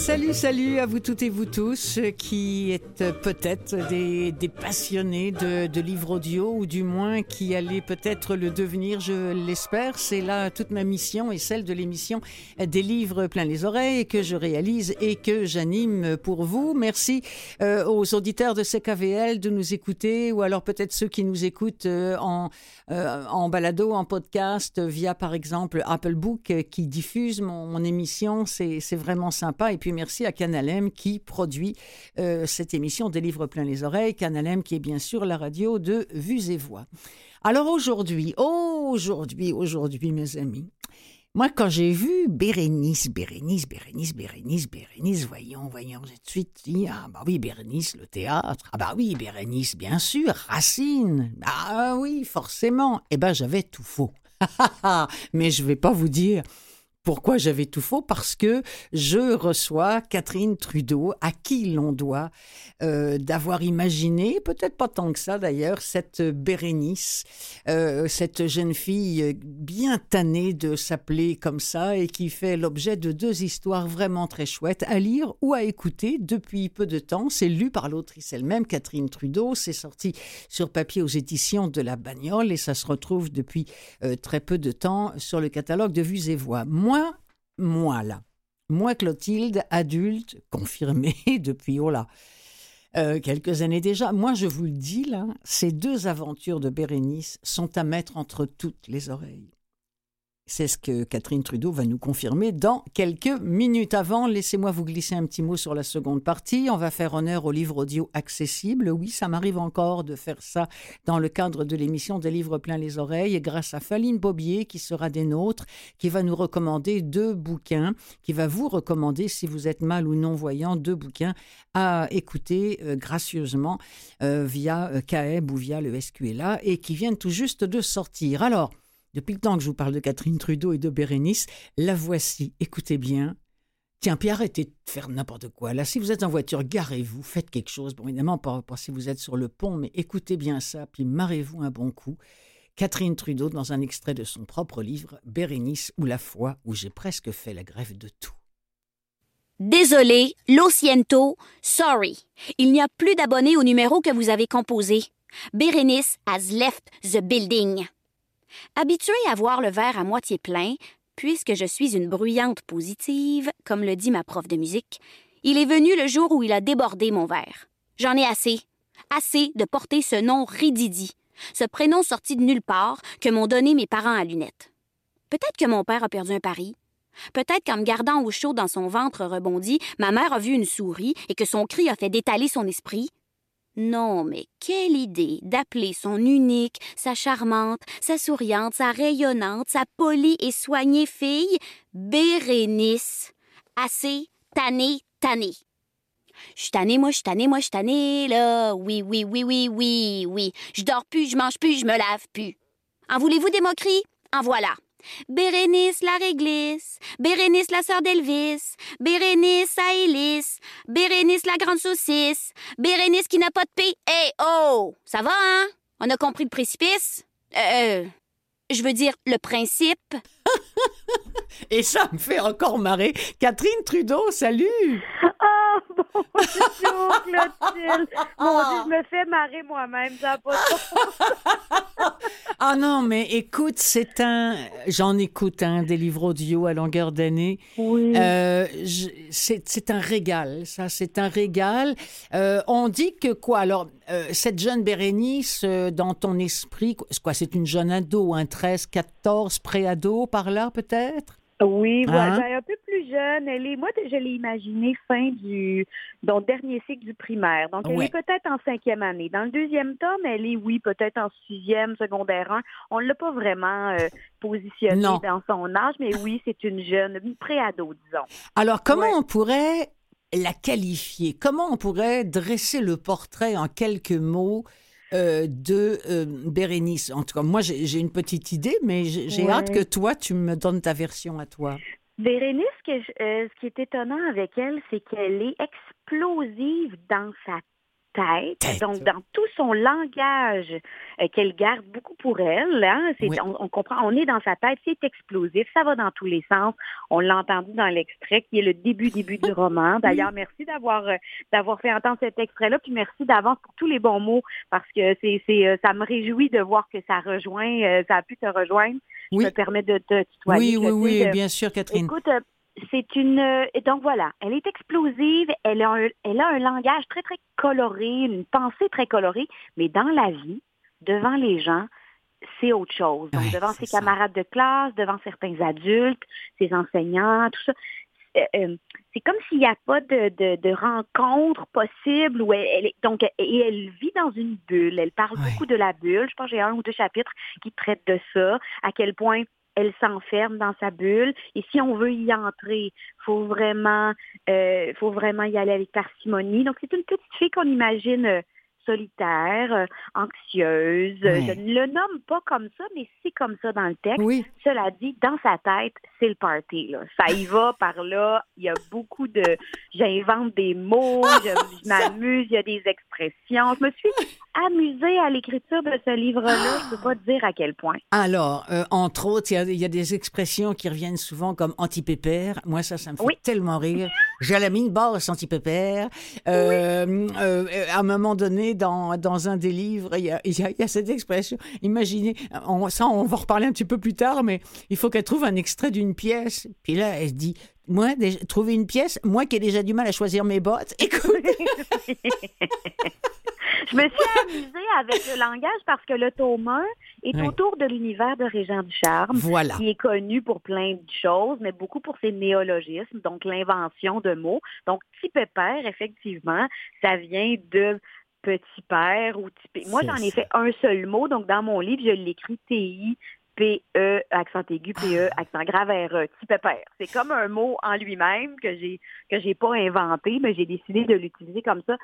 Salut, salut à vous toutes et vous tous qui êtes peut-être des, passionnés de, livres audio ou du moins qui allez peut-être le devenir, je l'espère. C'est là toute ma mission et celle de l'émission des livres plein les oreilles que je réalise et que j'anime pour vous. Merci euh, aux auditeurs de CKVL de nous écouter ou alors peut-être ceux qui nous écoutent euh, en, euh, en balado, en podcast via par exemple Apple Book qui diffuse mon, mon émission. C'est vraiment sympa. Et puis merci à Canalem qui produit euh, cette émission des livres plein les oreilles. Canalem qui est bien sûr la radio de Vues et Voix. Alors aujourd'hui, aujourd'hui, aujourd'hui, mes amis, moi, quand j'ai vu Bérénice, Bérénice, Bérénice, Bérénice, Bérénice, voyons, voyons, j'ai de suite dit, ah bah oui, Bérénice, le théâtre, ah bah oui, Bérénice, bien sûr, Racine, ah oui, forcément, eh ben j'avais tout faux. Mais je vais pas vous dire pourquoi j'avais tout faux Parce que je reçois Catherine Trudeau, à qui l'on doit euh, d'avoir imaginé, peut-être pas tant que ça d'ailleurs, cette Bérénice, euh, cette jeune fille bien tannée de s'appeler comme ça et qui fait l'objet de deux histoires vraiment très chouettes à lire ou à écouter depuis peu de temps. C'est lu par l'autrice elle-même, Catherine Trudeau. C'est sorti sur papier aux éditions de La Bagnole et ça se retrouve depuis euh, très peu de temps sur le catalogue de Vues et Voix moi, moi là, moi Clotilde, adulte, confirmée depuis, oh là, euh, quelques années déjà, moi je vous le dis là, ces deux aventures de Bérénice sont à mettre entre toutes les oreilles. C'est ce que Catherine Trudeau va nous confirmer dans quelques minutes. Avant, laissez-moi vous glisser un petit mot sur la seconde partie. On va faire honneur au livre audio accessible. Oui, ça m'arrive encore de faire ça dans le cadre de l'émission des livres plein les oreilles, grâce à Faline Bobier, qui sera des nôtres, qui va nous recommander deux bouquins, qui va vous recommander, si vous êtes mal ou non-voyant, deux bouquins à écouter euh, gracieusement euh, via euh, CAEB ou via le SQLA et qui viennent tout juste de sortir. Alors, depuis le temps que je vous parle de Catherine Trudeau et de Bérénice, la voici. Écoutez bien. Tiens, puis arrêtez de faire n'importe quoi. Là, si vous êtes en voiture, garez-vous, faites quelque chose. Bon, évidemment, pas, si vous êtes sur le pont, mais écoutez bien ça, puis marrez-vous un bon coup. Catherine Trudeau dans un extrait de son propre livre, Bérénice ou la foi, où j'ai presque fait la grève de tout. Désolé, lo siento, sorry. Il n'y a plus d'abonnés au numéro que vous avez composé. Bérénice has left the building. Habituée à voir le verre à moitié plein, puisque je suis une bruyante positive, comme le dit ma prof de musique, il est venu le jour où il a débordé mon verre. J'en ai assez. Assez de porter ce nom Rididi, ce prénom sorti de nulle part que m'ont donné mes parents à lunettes. Peut-être que mon père a perdu un pari. Peut-être qu'en me gardant au chaud dans son ventre rebondi, ma mère a vu une souris et que son cri a fait détaler son esprit. Non, mais quelle idée d'appeler son unique, sa charmante, sa souriante, sa rayonnante, sa polie et soignée fille Bérénice. Assez tannée, tannée. Je tannée, moi, je tannée, moi, je tannée, là. Oui, oui, oui, oui, oui, oui. Je dors plus, je mange plus, je me lave plus. En voulez-vous des moqueries? En voilà. Bérénice la réglisse, Bérénice la sœur d'Elvis, Bérénice à Hélice, Bérénice la grande saucisse, Bérénice qui n'a pas de paix. Eh oh! Ça va, hein? On a compris le précipice? Euh, je veux dire, le principe. Et ça me fait encore marrer. Catherine Trudeau, salut! Oh, bonjour, Clotilde! Mon Dieu, je me fais marrer moi-même, ça pas Ah non, mais écoute, c'est un... J'en écoute un des livres audio à longueur d'année. Oui. Euh, c'est un régal, ça, c'est un régal. Euh, on dit que quoi, alors, euh, cette jeune Bérénice, dans ton esprit, quoi, c'est une jeune ado, un 13, 14, pré-ado, par là, peut-être? Oui, voilà, Hein? ben, un peu plus jeune. Elle est, moi, je l'ai imaginée fin du donc, dernier cycle du primaire. Donc, elle Ouais. est peut-être en cinquième année. Dans le deuxième tome, elle est, oui, peut-être en sixième, secondaire 1. On ne l'a pas vraiment euh, positionnée Non. dans son âge, mais oui, c'est une jeune, une pré-ado, disons. Alors, comment Ouais. on pourrait la qualifier? Comment on pourrait dresser le portrait en quelques mots euh, de euh, Bérénice? En tout cas, moi, j'ai une petite idée, mais j'ai j'ai Ouais. hâte que toi, tu me donnes ta version à toi. Bérénice, euh, ce qui est étonnant avec elle, c'est qu'elle est explosive dans sa tête, donc dans tout son langage euh, qu'elle garde beaucoup pour elle. Hein, on, comprend, on est dans sa tête, c'est explosif, ça va dans tous les sens. On l'a entendu dans l'extrait qui est le début début du roman. D'ailleurs, merci d'avoir euh, d'avoir fait entendre cet extrait-là, puis merci d'avance pour tous les bons mots parce que c'est c'est euh, ça me réjouit de voir que ça rejoint, ça a pu te rejoindre. Oui. Je me permets de te tutoyer. Oui, oui, oui, bien sûr, Catherine. Écoute, c'est une euh, donc voilà, elle est explosive, elle a un, elle a un langage très très coloré, une pensée très colorée, mais dans la vie, devant les gens, c'est autre chose. Donc devant ses camarades de classe, devant certains adultes, ses enseignants, tout ça. Euh, euh, c'est comme s'il n'y a pas de, de, de, rencontre possible où elle, est, donc et elle vit dans une bulle. Elle parle beaucoup de la bulle. Je pense que j'ai un ou deux chapitres qui traitent de ça, à quel point elle s'enferme dans sa bulle. Et si on veut y entrer, faut vraiment, euh, faut vraiment y aller avec parcimonie. Donc c'est une petite fille qu'on imagine euh, solitaire, euh, anxieuse. Je ne le nomme pas comme ça, mais c'est comme ça dans le texte. Cela dit, dans sa tête, c'est le party. Ça y va par là. Il y a beaucoup de... J'invente des mots, je, m'amuse, il y a des expressions. Je me suis amusée à l'écriture de ce livre-là. Je ne peux pas dire à quel point. Alors, euh, entre autres, il y, a, des expressions qui reviennent souvent comme anti-pépère. Moi, ça, ça me fait tellement rire. J'ai la mine basse anti-pépère. Euh, à un moment donné, dans, dans un des livres, il y a, il y a, cette expression. Imaginez, on, ça, on va reparler un petit peu plus tard, mais il faut qu'elle trouve un extrait d'une pièce. Puis là, elle se dit, moi, trouver une pièce, moi qui ai déjà du mal à choisir mes bottes, écoute. Je me suis amusée avec le langage parce que le tome 1 est autour de l'univers de Régent Ducharme, voilà. qui est connu pour plein de choses, mais beaucoup pour ses néologismes, donc l'invention de mots. Donc, petit pépère, effectivement, ça vient de petit père ou petit Moi, j'en ai fait un seul mot. Donc, dans mon livre, je l'écris TI, P-E, accent aigu, P-E, ah. accent grave, R-E, petit pépère. C'est comme un mot en lui-même que j'ai que j'ai pas inventé, mais j'ai décidé de l'utiliser comme ça.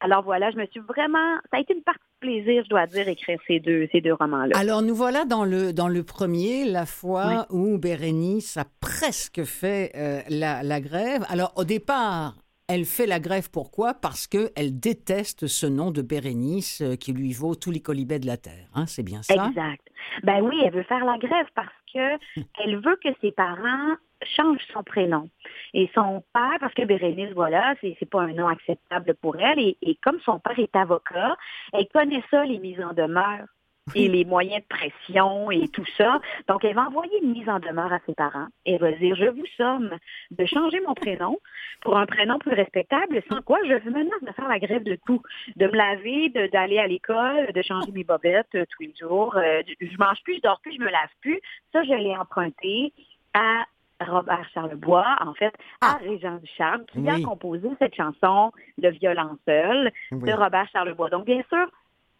Alors voilà, je me suis vraiment, ça a été une partie de plaisir, je dois dire, écrire ces deux ces deux romans-là. Alors nous voilà dans le dans le premier, la fois où Bérénice a presque fait euh, la, la grève. Alors au départ, elle fait la grève pourquoi? Parce qu'elle déteste ce nom de Bérénice euh, qui lui vaut tous les colibets de la terre. Hein, c'est bien ça? Exact. Ben oui, elle veut faire la grève parce que elle veut que ses parents changent son prénom. Et son père, parce que Bérénice, voilà, c'est, c'est pas un nom acceptable pour elle. Et, et comme son père est avocat, elle connaît ça, les mises en demeure et les moyens de pression et tout ça. Donc, elle va envoyer une mise en demeure à ses parents. Elle va dire, je vous somme de changer mon prénom pour un prénom plus respectable, sans quoi je vous menace de faire la grève de tout, de me laver, d'aller à l'école, de changer mes bobettes euh, tous les jours. Euh, je mange plus, je dors plus, je me lave plus. Ça, je l'ai emprunté à Robert Charlebois, en fait, à ah. Régent Ducharme, qui a composé cette chanson, Le violon seul, de Robert Charlebois. Donc, bien sûr,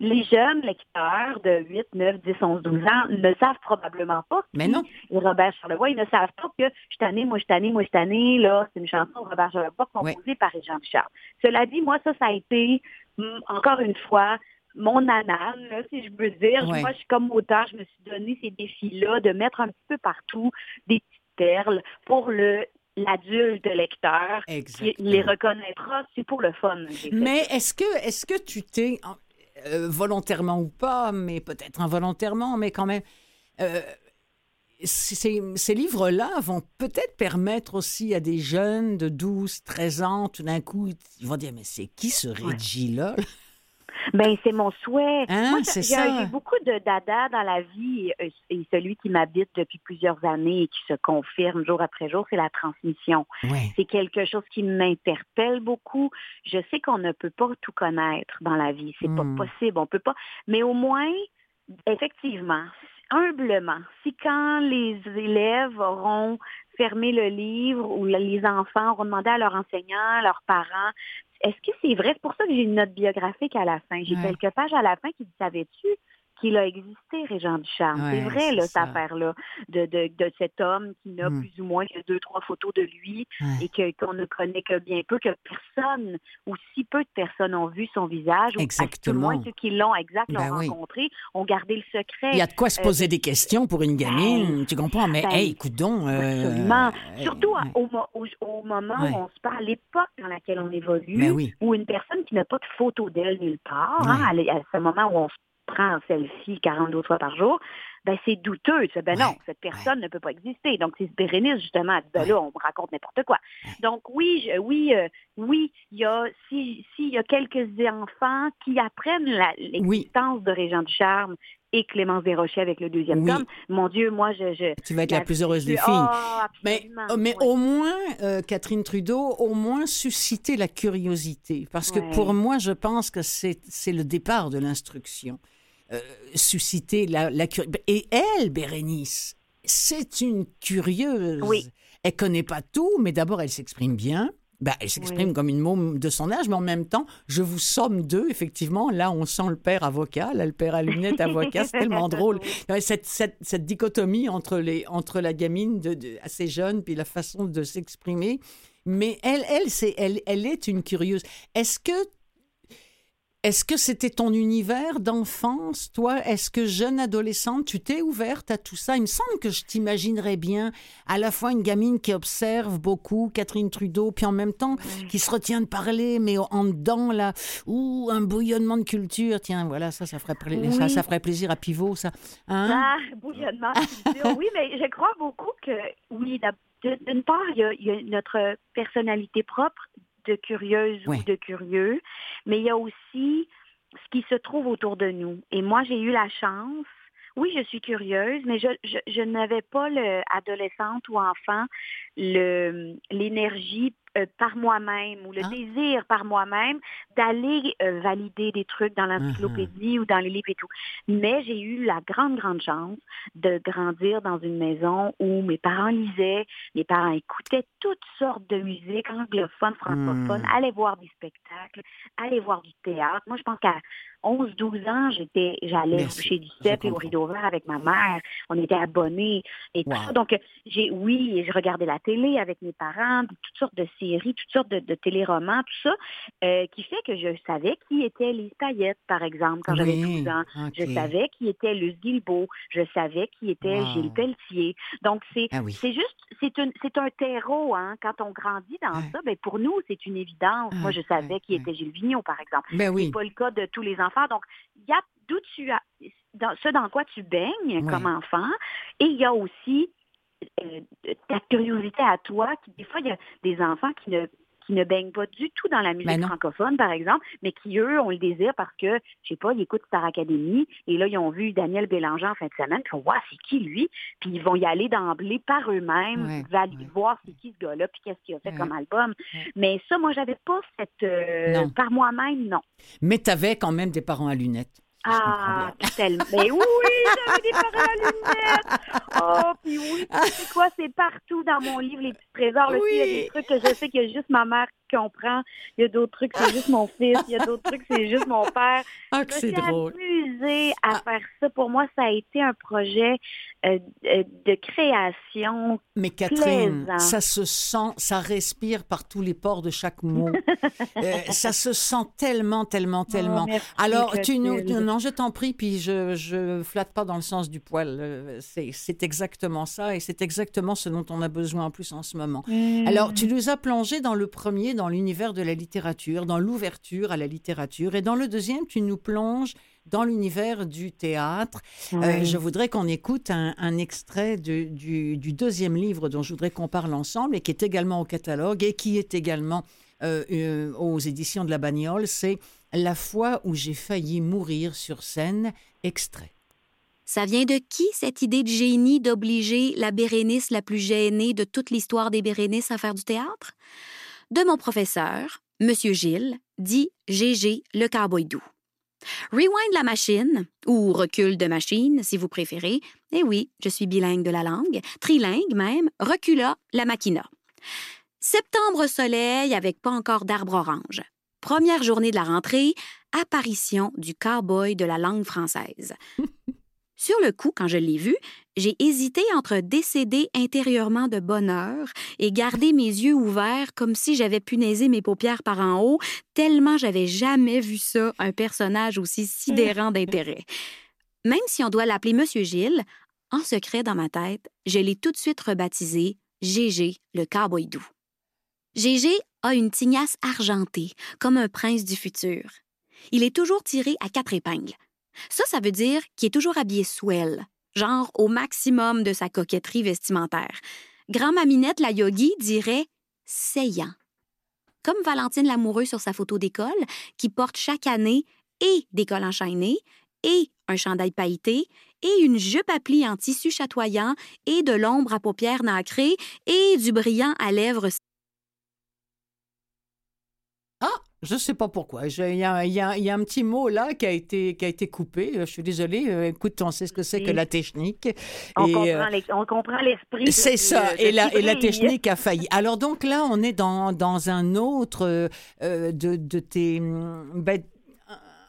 les jeunes lecteurs de 8, 9, 10, 11, 12 ans ne savent probablement pas Mais non. Robert Charlevoix. Ils ne savent pas que je tanné, moi je tanné, moi je tanné. Là, c'est une chanson de Robert Charlevoix composée par Jean Charles. Cela dit, moi, ça, ça a été, hum, encore une fois, mon anane, si je veux dire. Moi, je suis comme auteur, je me suis donné ces défis-là de mettre un petit peu partout des petites perles pour le l'adulte lecteur qui les reconnaîtra, c'est pour le fun. Mais est-ce que est-ce que tu t'es euh, volontairement ou pas, mais peut-être involontairement, mais quand même. Euh, ces, livres-là vont peut-être permettre aussi à des jeunes de 12, 13 ans, tout d'un coup, ils vont dire, mais c'est qui ce Reggie-là? Ben c'est mon souhait. Hein, ça. J'ai beaucoup de dada dans la vie et, celui qui m'habite depuis plusieurs années et qui se confirme jour après jour, c'est la transmission. C'est quelque chose qui m'interpelle beaucoup. Je sais qu'on ne peut pas tout connaître dans la vie, c'est pas hmm. possible, on peut pas. Mais au moins, effectivement, humblement, si quand les élèves auront fermé le livre ou les enfants auront demandé à leurs enseignants, à leurs parents, est-ce que c'est vrai? C'est pour ça que j'ai une note biographique à la fin. J'ai quelques pages à la fin qui dit, savais-tu qu'il a existé, Régent Ducharme. Ouais, c'est vrai, là, cette affaire-là, de, de, de cet homme qui n'a Mm. plus ou moins que deux, trois photos de lui Ouais. et que, qu'on ne connaît que bien peu, que personne ou si peu de personnes ont vu son visage. Ou à tout le Exactement. moins ceux qui l'ont exact l'ont Ben oui. rencontré, ont gardé le secret. Il y a de quoi se Euh, poser des questions pour une gamine, tu comprends? Mais, ben, hey, écoute donc. euh, Absolument. euh, Surtout au, mo- au, au moment où on se parle, à l'époque dans laquelle on évolue, Ben oui. où une personne qui n'a pas de photo d'elle nulle part, hein, à, à ce moment où on se prend en selfie 42 fois par jour, ben c'est douteux. Tu ben Ouais. non, cette personne ne peut pas exister. Donc, c'est Bérénice, justement, ben Ouais. là, on me raconte n'importe quoi. Donc, oui, je- oui, euh, oui, il y a, si- s'il y a quelques enfants qui apprennent l'existence de Régent du Charme et Clémence Desrochers avec le deuxième Oui. tome, mon Dieu, moi, je... je Tu vas être la la- plus heureuse des filles. Ah, Mais, absolument, mais ouais. au moins, euh, Catherine Trudeau, au moins susciter la curiosité. Parce que Ouais. pour moi, je pense que c'est c'est le départ de l'instruction. Euh, susciter la, la curiosité. Et elle, Bérénice, c'est une curieuse. Oui. Elle connaît pas tout, mais d'abord, elle s'exprime bien. Ben, elle s'exprime Oui. comme une môme de son âge, mais en même temps, je vous somme deux, effectivement. Là, on sent le père avocat, là, le père à lunettes avocat, c'est tellement drôle. Cette, cette, cette dichotomie entre, les, entre la gamine de, de- assez jeune puis la façon de s'exprimer. Mais elle, elle, c'est, elle, elle est une curieuse. Est-ce que est-ce que c'était ton univers d'enfance, toi? Est-ce que jeune adolescente, tu t'es ouverte à tout ça? Il me semble que je t'imaginerais bien à la fois une gamine qui observe beaucoup Catherine Trudeau, puis en même temps qui se retient de parler, mais en dedans, là, ou un bouillonnement de culture. Tiens, voilà, ça, ça ferait, ça, ça ferait plaisir à Pivot, ça. Hein? Ah, bouillonnement. oui, mais je crois beaucoup que, oui, d'une part, il y, a, il y a notre personnalité propre de curieuse Ouais. ou de curieux, mais il y a aussi ce qui se trouve autour de nous. Et moi, j'ai eu la chance. Oui, je suis curieuse, mais je, je, je n'avais pas, le, adolescente ou enfant, l'énergie euh, par moi-même ou le Ah. désir par moi-même d'aller euh, valider des trucs dans l'encyclopédie ou dans les livres et tout. Mais j'ai eu la grande, grande chance de grandir dans une maison où mes parents lisaient, mes parents écoutaient toutes sortes de musique, anglophone, francophone, Hmm. allaient voir des spectacles, allaient voir du théâtre. Moi, je pense qu'à 11, 12 ans, j'étais, j'allais chez du Je et au rideau vert avec ma mère. On était abonnés et tout ça. Donc, j'ai, oui, je regardais la télé avec mes parents, toutes sortes de séries, toutes sortes de, de téléromans, tout ça, euh, qui fait que je savais qui était Lise Payette, par exemple, quand j'avais Oui, 12 ans. Je savais qui était Luce Guilbeault. Je savais qui était Wow. Gilles Pelletier. Donc, c'est, Ah oui. c'est juste, c'est, une, c'est un terreau, hein. Quand on grandit dans Ouais. ça, ben, pour nous, c'est une évidence. Moi, je Ouais, savais ouais, qui était Gilles Vigneault, par exemple. Ben oui. C'est pas le cas de tous les enfants. Donc, il y a d'où tu as, dans, ce dans quoi tu baignes comme enfant, et il y a aussi ta curiosité à toi. Qui, des fois, il y a des enfants qui ne qui ne baignent pas du tout dans la musique Ben francophone, par exemple, mais qui, eux, ont le désir parce que, je sais pas, ils écoutent Star Academy, et là, ils ont vu Daniel Bélanger en fin de semaine, puis Wow, c'est qui lui? Puis ils vont y aller d'emblée par eux-mêmes, Ouais, ouais. voir c'est qui ce gars-là, puis qu'est-ce qu'il a fait Ouais. comme album. Mais ça, moi, j'avais pas cette... euh, par moi-même, non. Mais t'avais quand même des parents à lunettes. Ah, tellement. Mais oui, j'avais des parents à lunettes. Oh, puis oui, c'est quoi, c'est partout dans mon livre, les petits trésors. Là, Oui. il y a des trucs que je sais qu'il y a juste ma mère qui comprend. Il y a d'autres trucs, c'est juste mon fils. Il y a d'autres trucs, c'est juste mon père. Ah, c'est drôle. amusée à Ah. faire ça. Pour moi, ça a été un projet euh, euh, de création. Mais Catherine, plaisant. ça se sent, ça respire par tous les pores de chaque mot. Euh, ça se sent tellement, tellement, tellement. Oh, merci, Alors, tu nous, non, je t'en prie, puis je, je flatte pas dans le sens du poil. C'est, exactement ça, et c'est exactement ce dont on a besoin en plus en ce moment. Mm. Alors, tu nous as plongé dans le premier, dans l'univers de la littérature, dans l'ouverture à la littérature, et dans le deuxième, tu nous plonges dans l'univers du théâtre. Euh, je voudrais qu'on écoute un, un extrait de- du, du deuxième livre dont je voudrais qu'on parle ensemble et qui est également au catalogue et qui est également euh, euh, aux éditions de la Bagnole. C'est La fois où j'ai failli mourir sur scène, extrait. Ça vient de qui, cette idée de génie d'obliger la Bérénice la plus gênée de toute l'histoire des Bérénices à faire du théâtre? De mon professeur, Monsieur Gilles, dit Gégé le cowboy doux. Rewind la machine, ou recul de machine, si vous préférez. Eh oui, je suis bilingue de la langue, trilingue même, recula la machina. Septembre soleil avec pas encore d'arbres orange. Première journée de la rentrée, apparition du cowboy de la langue française. Sur le coup, quand je l'ai vu, j'ai hésité entre décéder intérieurement de bonheur et garder mes yeux ouverts comme si j'avais punaisé mes paupières par en haut, tellement j'avais jamais vu ça, un personnage aussi sidérant d'intérêt. Même si on doit l'appeler Monsieur Gilles, en secret dans ma tête, je l'ai tout de suite rebaptisé Gégé, le cowboy doux. Gégé a une tignasse argentée, comme un prince du futur. Il est toujours tiré à quatre épingles. Ça, ça veut dire qu'il est toujours habillé swell, genre au maximum de sa coquetterie vestimentaire. Grand-maminette, la yogi, dirait saillant. Comme Valentine Lamoureux sur sa photo d'école, qui porte chaque année et des cols enchaînés, et un chandail pailleté, et une jupe à plis en tissu chatoyant, et de l'ombre à paupières nacrées, et du brillant à lèvres Je ne sais pas pourquoi. Il y, a, un petit mot là qui a été, qui a été coupé. Je suis désolée. Euh, écoute, on sait ce que c'est que la technique. On, comprend, l'esprit. C'est ça. et, la, et la technique a failli. Alors donc là, on est dans, dans un autre euh, de, de, tes... Ben,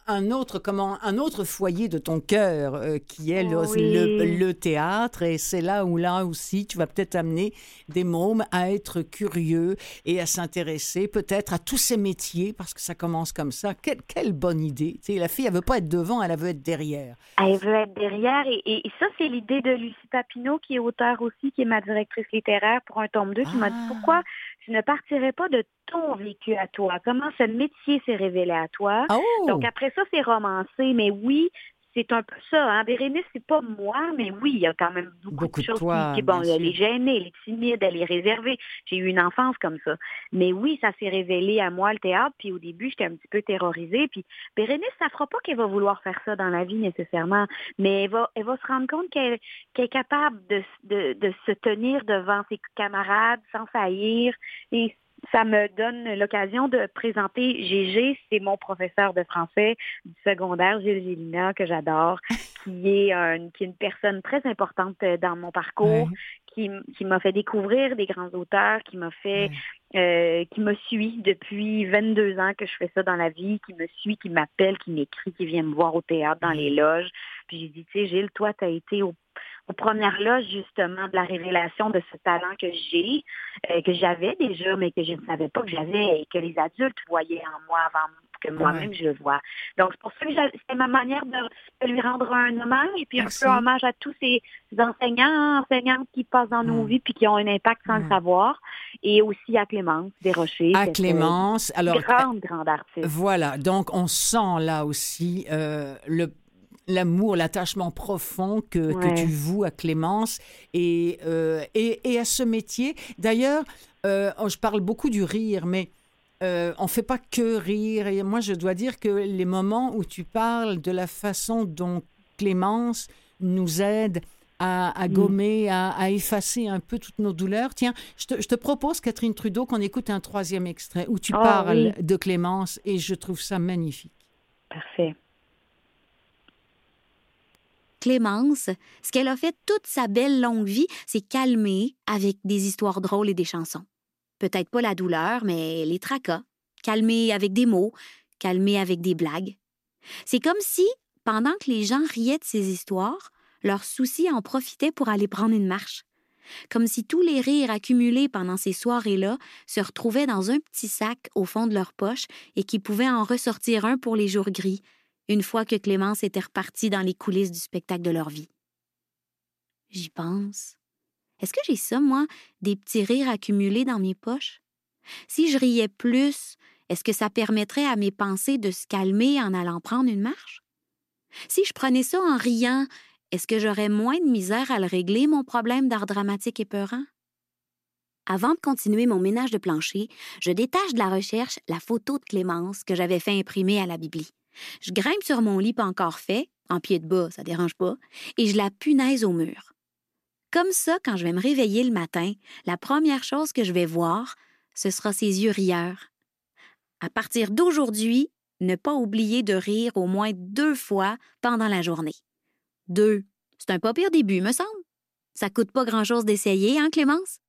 un autre comment un autre foyer de ton cœur euh, qui est le, le, théâtre. Et c'est là où là aussi tu vas peut-être amener des mômes à être curieux et à s'intéresser peut-être à tous ces métiers parce que ça commence comme ça. Quelle, quelle bonne idée. Tu sais, la fille elle veut pas être devant elle veut être derrière. Elle veut être derrière et, et, ça c'est l'idée de Lucie Papineau qui est auteur aussi qui est ma directrice littéraire pour un tome 2 qui m'a dit ah. pourquoi tu ne partirais pas de ton vécu à toi, comment ce métier s'est révélé à toi? Oh! Donc après ça, c'est romancé, mais oui, c'est un peu ça. Hein? Bérénice, c'est pas moi, mais oui, il y a quand même beaucoup, de choses qui, bon, elle est gênée, elle est timide, elle est réservée. J'ai eu une enfance comme ça. Mais oui, ça s'est révélé à moi, le théâtre, puis au début, j'étais un petit peu terrorisée. Puis Bérénice, ça fera pas qu'elle va vouloir faire ça dans la vie nécessairement, mais elle va, elle va se rendre compte qu'elle est capable de, de, de se tenir devant ses camarades sans faillir. Et ça me donne l'occasion de présenter Gégé, c'est mon professeur de français du secondaire, Gilles Gélina, que j'adore, qui est, une, qui est une personne très importante dans mon parcours, qui, qui m'a fait découvrir des grands auteurs, qui m'a fait, euh, qui me suit depuis 22 ans que je fais ça dans la vie, qui me suit, qui m'appelle, qui m'écrit, qui vient me voir au théâtre, dans les loges. Puis j'ai dit, tu sais, Gilles, toi, tu as été au aux premières loges justement de la révélation de ce talent que j'ai, euh, que j'avais déjà, mais que je ne savais pas que j'avais et que les adultes voyaient en moi avant que moi-même je le vois. Donc c'est pour ça que c'est ma manière de, lui rendre un hommage et puis un peu hommage à tous ces enseignants, enseignantes qui passent dans nos mm. vies puis qui ont un impact sans le mm. savoir et aussi à Clémence Desrochers. À Clémence, alors grande grande artiste. Voilà, donc on sent là aussi euh, le l'amour, l'attachement profond que, que, tu voues à Clémence et, euh, et, et, à ce métier. D'ailleurs, euh, oh, je parle beaucoup du rire, mais euh, on ne fait pas que rire. Et moi, je dois dire que les moments où tu parles de la façon dont Clémence nous aide à, à mm. gommer, à, à, effacer un peu toutes nos douleurs. Tiens, je te, je te propose, Catherine Trudeau, qu'on écoute un troisième extrait où tu oh, parles de Clémence et je trouve ça magnifique. Parfait. Clémence, ce qu'elle a fait toute sa belle longue vie, c'est calmer avec des histoires drôles et des chansons. Peut-être pas la douleur, mais les tracas. Calmer avec des mots, calmer avec des blagues. C'est comme si, pendant que les gens riaient de ces histoires, leurs soucis en profitaient pour aller prendre une marche. Comme si tous les rires accumulés pendant ces soirées-là se retrouvaient dans un petit sac au fond de leur poche et qui pouvaient en ressortir un pour les jours gris, une fois que Clémence était repartie dans les coulisses du spectacle de leur vie. J'y pense. Est-ce que j'ai ça, moi, des petits rires accumulés dans mes poches? Si je riais plus, est-ce que ça permettrait à mes pensées de se calmer en allant prendre une marche? Si je prenais ça en riant, est-ce que j'aurais moins de misère à le régler, mon problème d'art dramatique épeurant? Avant de continuer mon ménage de plancher, je détache de la recherche la photo de Clémence que j'avais fait imprimer à la Bibli. Je grimpe sur mon lit pas encore fait, en pied de bas, ça dérange pas, et je la punaise au mur. Comme ça, quand je vais me réveiller le matin, la première chose que je vais voir, ce sera ses yeux rieurs. À partir d'aujourd'hui, ne pas oublier de rire au moins deux fois pendant la journée. Deux, c'est un pas pire début, me semble. Ça coûte pas grand-chose d'essayer, hein, Clémence?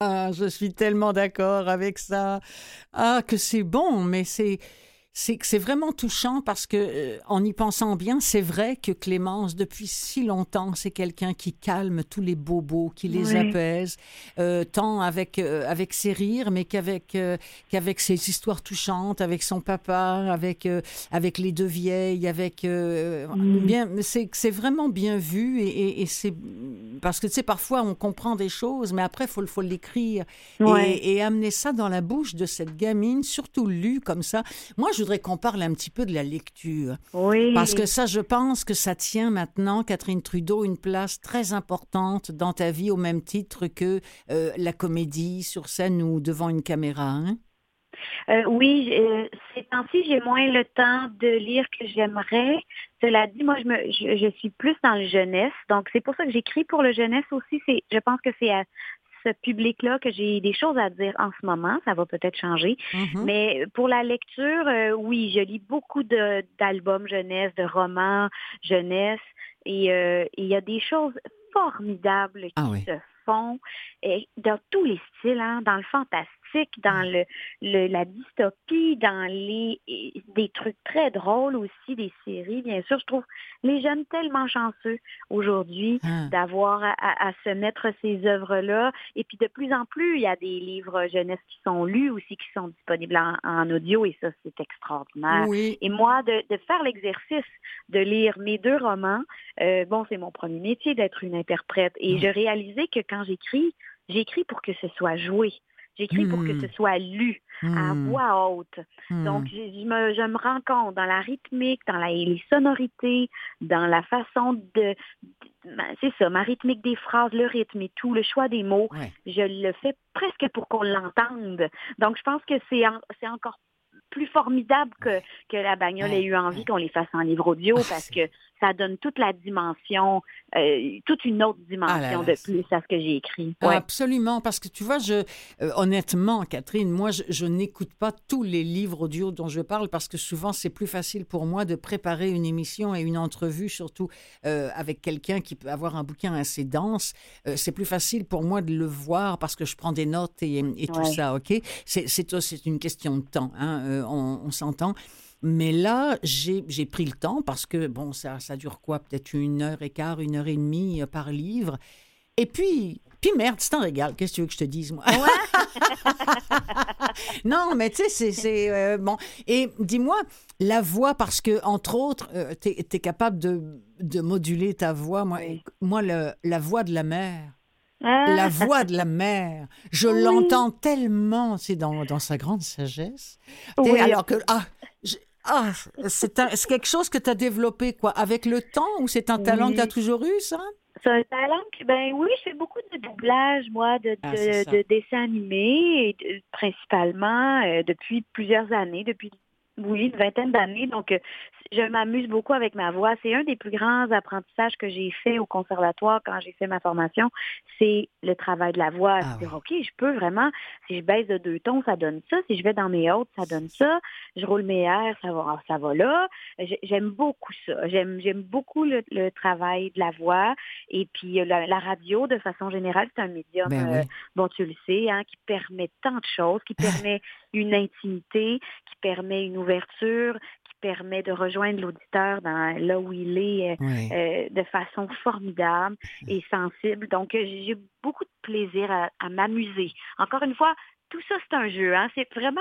Ah, je suis tellement d'accord avec ça. Ah, que c'est bon, mais c'est c'est c'est vraiment touchant parce que euh, en y pensant bien, c'est vrai que Clémence depuis si longtemps, c'est quelqu'un qui calme tous les bobos, qui les apaise, euh, tant avec euh, avec ses rires, mais qu'avec qu'avec ses histoires touchantes, avec son papa, avec avec les deux vieilles, avec mm. bien, c'est c'est vraiment bien vu et, et, c'est parce que tu sais parfois on comprend des choses, mais après faut faut l'écrire et, et, amener ça dans la bouche de cette gamine, surtout lu comme ça. Moi je voudrais qu'on parle un petit peu de la lecture. Oui. Parce que ça, je pense que ça tient maintenant, Catherine Trudeau, une place très importante dans ta vie au même titre que euh, la comédie sur scène ou devant une caméra. Hein? Euh, oui, euh, ces temps-ci, j'ai moins le temps de lire que j'aimerais. Cela dit, moi, je, me, je, suis plus dans le jeunesse. Donc, c'est pour ça que j'écris pour le jeunesse aussi. Je pense que c'est ce public-là que j'ai des choses à dire en ce moment. Ça va peut-être changer. Mm-hmm. Mais pour la lecture, euh, oui, je lis beaucoup d'albums jeunesse, de romans jeunesse. Et euh, il y a des choses formidables ah qui se font et dans tous les styles, hein, dans le fantastique dans le, la dystopie, dans les des trucs très drôles aussi, des séries. Bien sûr, je trouve les jeunes tellement chanceux aujourd'hui ah. d'avoir à, se mettre ces œuvres-là. Et puis de plus en plus, il y a des livres jeunesse qui sont lus aussi, qui sont disponibles en, audio, et ça, c'est extraordinaire. Et moi, de, faire l'exercice de lire mes deux romans, euh, bon, c'est mon premier métier d'être une interprète. Et je réalisais que quand j'écris, j'écris pour que ce soit joué. J'écris pour que hmm. ce soit lu à hmm. voix haute. Donc, hmm. je, me, je me rends compte dans la rythmique, dans la, les sonorités, dans la façon de... c'est ça, ma rythmique des phrases, le rythme et tout, le choix des mots. Je le fais presque pour qu'on l'entende. Donc, je pense que c'est c'est encore plus formidable que, que la bagnole ait eu envie qu'on les fasse en livre audio ah, parce que ça donne toute la dimension, euh, toute une autre dimension ah de plus à ce que j'ai écrit. Absolument, parce que tu vois, je, euh, honnêtement, Catherine, moi, je, n'écoute pas tous les livres audio dont je parle parce que souvent, c'est plus facile pour moi de préparer une émission et une entrevue, surtout euh, avec quelqu'un qui peut avoir un bouquin assez dense. c'est plus facile pour moi de le voir parce que je prends des notes et, tout ça, OK? C'est une question de temps, hein, on s'entend. Mais là, j'ai pris le temps parce que, bon, ça, ça dure quoi? Peut-être une heure et quart, une heure et demie euh, par livre. Et puis, puis merde, c'est un régal. Qu'est-ce que tu veux que je te dise, moi? non, mais tu sais, c'est euh, bon. Et dis-moi, la voix, parce que, entre autres, euh, tu es, capable de, de, moduler ta voix. Moi, moi le, la voix de la mère. Ah. La voix de la mère, je l'entends tellement, c'est dans, dans, sa grande sagesse. Alors que, ah, ah, c'est quelque chose que tu as développé quoi. Avec le temps ou c'est un talent que tu as toujours eu, ça? C'est un talent que, ben oui, je fais beaucoup de doublage, moi, de, ah, de, dessins animés, principalement euh, depuis plusieurs années, depuis oui, une vingtaine d'années. Donc, euh, je m'amuse beaucoup avec ma voix. C'est un des plus grands apprentissages que j'ai fait au conservatoire quand j'ai fait ma formation. C'est le travail de la voix. Ah dire, OK, je peux vraiment, si je baisse de deux tons, ça donne ça. Si je vais dans mes hautes, ça donne ça. Je roule mes airs, ça va, ça va là. J'aime beaucoup ça. J'aime, j'aime beaucoup le, travail de la voix. Et puis, euh, la, radio, de façon générale, c'est un médium, ben euh, bon, tu le sais, hein, qui permet tant de choses, qui permet une intimité, qui permet une ouverture, qui permet de rejoindre l'auditeur dans là où il est euh, euh, de façon formidable et sensible. Donc, euh, j'ai beaucoup de plaisir à, m'amuser. Encore une fois, tout ça, c'est un jeu. Hein? C'est vraiment,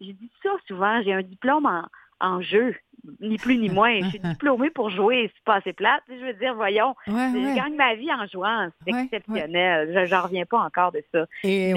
je dis ça souvent, j'ai un diplôme en, en jeu ni plus ni moins. Je suis diplômée pour jouer, c'est pas assez plate. Je veux dire, voyons, je gagne ma vie en jouant, c'est exceptionnel. Je n'en reviens pas encore de ça. Et,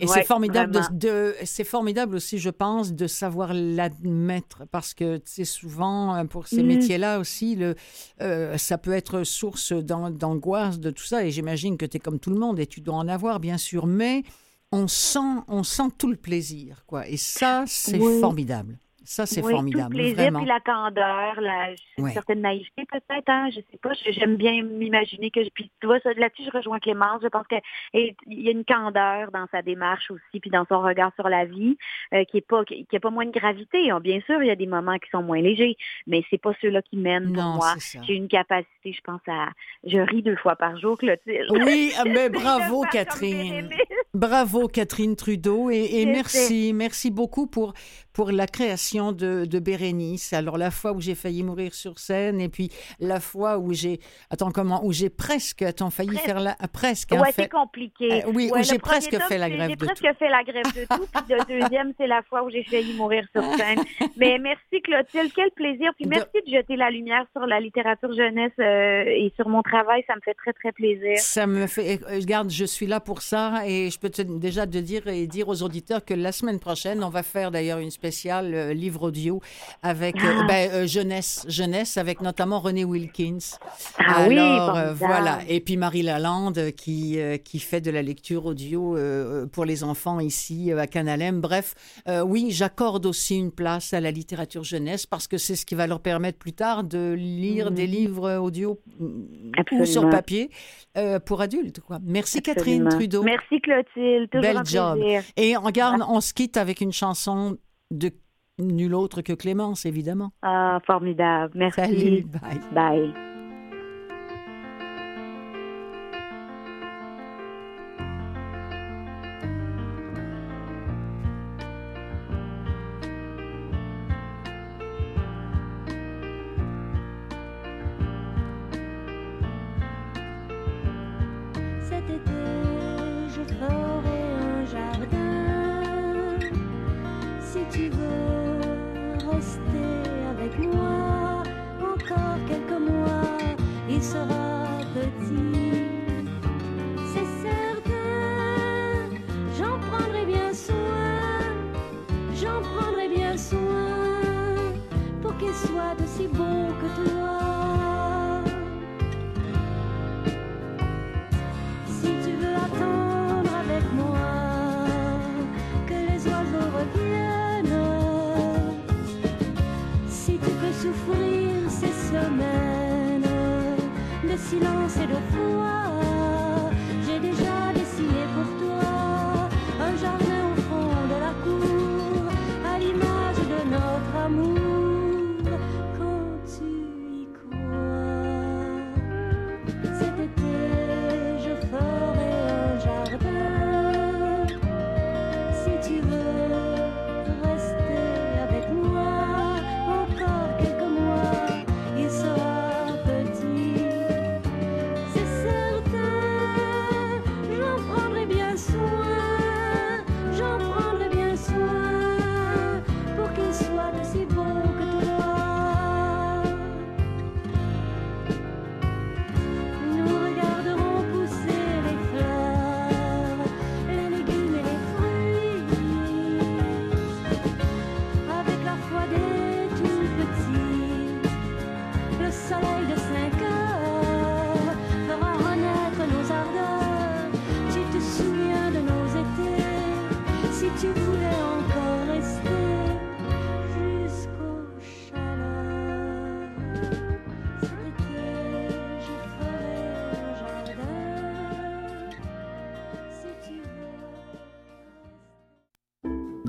Et c'est formidable de, c'est formidable aussi, je pense, de savoir l'admettre parce que c'est souvent euh, pour ces mm. métiers-là aussi, le, euh, ça peut être source d'angoisse de tout ça. Et j'imagine que tu es comme tout le monde et tu dois en avoir, bien sûr, mais on sent, on sent tout le plaisir, quoi. Et ça, c'est formidable. Ça, c'est Oui, formidable. Tout le plaisir, vraiment. puis la candeur, la, une certaine naïveté peut-être, hein, je sais pas. J'aime bien m'imaginer que, puis tu vois, là-dessus, je rejoins Clémence. Je pense qu'il y a une candeur dans sa démarche aussi, puis dans son regard sur la vie, euh, qui est pas, qui, qui pas moins de gravité. hein. Bien sûr, il y a des moments qui sont moins légers, mais c'est pas ceux-là qui mènent pour Non, moi. J'ai une capacité, je pense à, je ris deux fois par jour, Clotilde. Oui, ah, mais bravo, Catherine. Bravo Catherine Trudeau et, et merci, merci beaucoup pour, pour la création de, de Bérénice. Alors la fois où j'ai failli mourir sur scène et puis la fois où j'ai, attends comment, où j'ai presque, attends, failli Presque. faire la, presque, hein, Ouais, fait- c'est compliqué. Euh, oui, où j'ai presque fait la grève J'ai de presque fait la grève de tout. Puis le deuxième, c'est la fois où j'ai failli mourir sur scène. Mais merci Clotilde, quel plaisir. Puis merci de jeter la lumière sur la littérature jeunesse euh, et sur mon travail. Ça me fait très, très plaisir. Ça me fait. euh, Regarde, je suis là pour ça et je peux te, déjà te dire et dire aux auditeurs que la semaine prochaine, on va faire d'ailleurs une spéciale livre audio avec euh, Ah. ben, euh, jeunesse, jeunesse avec notamment René Wilkins. Ah oui, Alors euh, voilà et puis Marie Lalande qui qui fait de la lecture audio pour les enfants ici à Canalem. Bref, oui, j'accorde aussi une place à la littérature jeunesse parce que c'est ce qui va leur permettre plus tard de lire Mhm. des livres audio mm, ou sur papier euh, pour adultes. Quoi. Merci Catherine. Trudeau. Merci Clotilde. Toujours Bel un job. plaisir. Et on garde, on se quitte avec une chanson de nul autre que Clémence, évidemment. Ah, formidable. Merci. Salut, bye. Bye.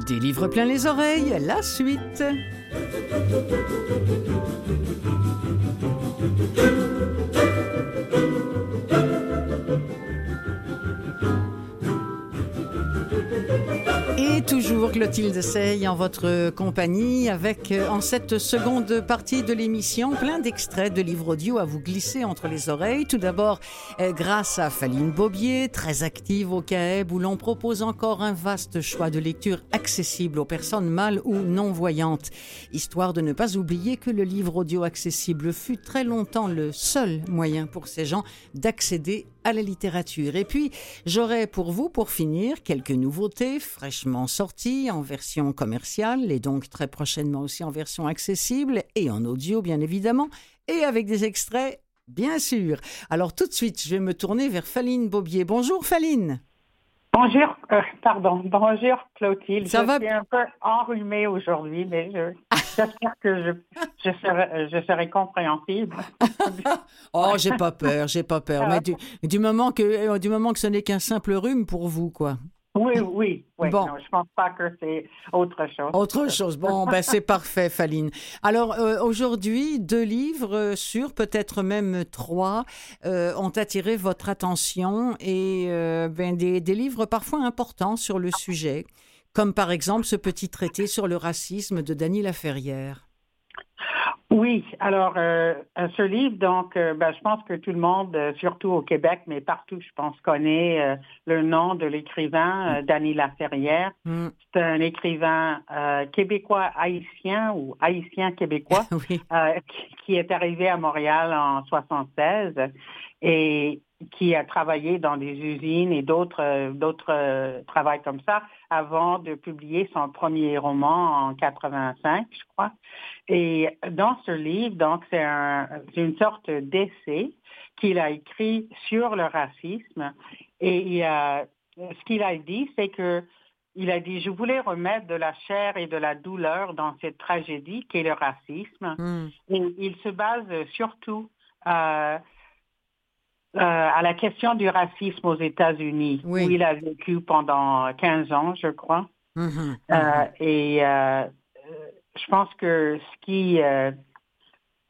Des livres plein les oreilles, la suite. Toujours Clotilde Sey en votre compagnie avec euh, en cette seconde partie de l'émission plein d'extraits de livres audio à vous glisser entre les oreilles. Tout d'abord euh, grâce à Faline Bobier, très active au CAEB où l'on propose encore un vaste choix de lecture accessible aux personnes mâles ou non-voyantes. Histoire de ne pas oublier que le livre audio accessible fut très longtemps le seul moyen pour ces gens d'accéder la littérature. Et puis, j'aurai pour vous, pour finir, quelques nouveautés fraîchement sorties en version commerciale et donc très prochainement aussi en version accessible et en audio, bien évidemment, et avec des extraits, bien sûr. Alors tout de suite, je vais me tourner vers Faline Bobier. Bonjour Faline. Bonjour, euh, pardon, bonjour Clotilde. Ça je va? suis un peu enrhumée aujourd'hui, mais je- j'espère que je, je, serai, je serai compréhensible. Oh, j'ai pas peur, j'ai pas peur. Mais du, du moment que euh, du moment que ce n'est qu'un simple rhume pour vous, quoi. Oui, oui, oui. Bon. Non, je pense pas que c'est autre chose. Autre chose. Bon, ben c'est parfait, Faline. Alors euh, aujourd'hui, deux livres euh, sur peut-être même trois euh, ont attiré votre attention et euh, ben, des, des livres parfois importants sur le sujet, comme par exemple ce petit traité sur le racisme de Dany Laferrière. Oui, alors euh, ce livre, donc, euh, ben, je pense que tout le monde, euh, surtout au Québec, mais partout, je pense, connaît le nom de l'écrivain euh, Dany Laferrière. Hmm, C'est un écrivain québécois haïtien ou haïtien québécois. oui. qui- est arrivé à Montréal en 76 et qui a travaillé dans des usines et d'autres d'autres travails comme ça avant de publier son premier roman en 85, je crois. Et dans ce livre, donc c'est un, c'est une sorte d'essai qu'il a écrit sur le racisme et il a, ce qu'il a dit, c'est que il a dit, je voulais remettre de la chair et de la douleur dans cette tragédie qu'est le racisme. Hmm, Et il se base surtout euh, euh, à la question du racisme aux États-Unis, Oui. où il a vécu pendant 15 ans, je crois. mhm, Euh, et euh, je pense que ce qui,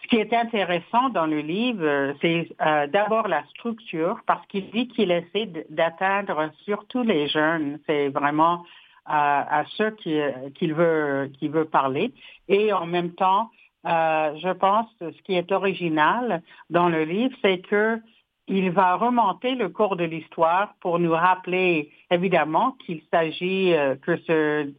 qui est intéressant dans le livre, euh, c'est euh, d'abord la structure, parce qu'il dit qu'il essaie d'atteindre surtout les jeunes. C'est vraiment à ceux qui- qu'il veut, veut parler. Et en même temps, euh, je pense que ce qui est original dans le livre, c'est que il va remonter le cours de l'histoire pour nous rappeler, évidemment, qu'il s'agit que ce, ce-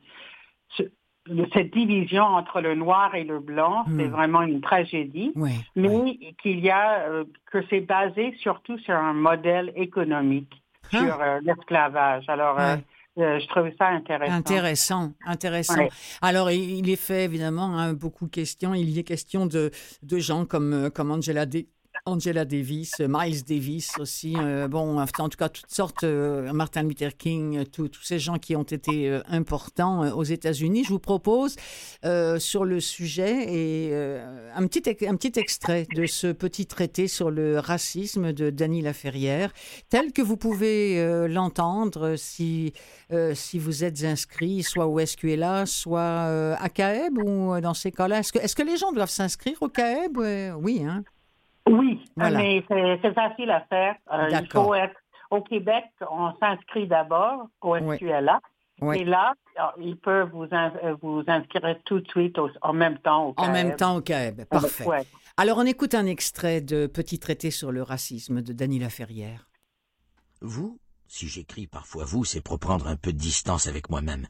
cette division entre le noir et le blanc, Hmm. c'est vraiment une tragédie, mais qu'il y a euh, que c'est basé surtout sur un modèle économique, Ah. sur euh, l'esclavage. Alors, euh, Ouais. euh, je trouve ça intéressant. Intéressant, intéressant. Ouais. Alors, il est fait évidemment hein, beaucoup de questions. Il y est question de, de gens comme, comme Angela, Da- Angela Davis, euh, Miles Davis aussi. euh, bon, en tout cas, toutes sortes, euh, Martin Luther King, tous ces gens qui ont été importants aux États-Unis. Je vous propose sur le sujet et un, petit, un petit extrait de ce petit traité sur le racisme de Dany Laferrière, tel que vous pouvez l'entendre si si vous êtes inscrit, soit au SQLA, soit à CAEB, ou dans ces cas-là, est-ce que, est-ce que les gens doivent s'inscrire au CAEB? Oui, hein? Oui, Voilà. mais c'est facile à faire. Euh, il faut être au Québec, on s'inscrit d'abord au. SQLA. Oui. Et là, euh, ils peuvent vous, in- euh, vous inscrire tout de suite au- en même temps au En même CAEB. temps au CAEB. Parfait. Ouais. Alors, on écoute un extrait de Petit traité sur le racisme de Dany Laferrière. Vous, si j'écris parfois vous, c'est pour prendre un peu de distance avec moi-même.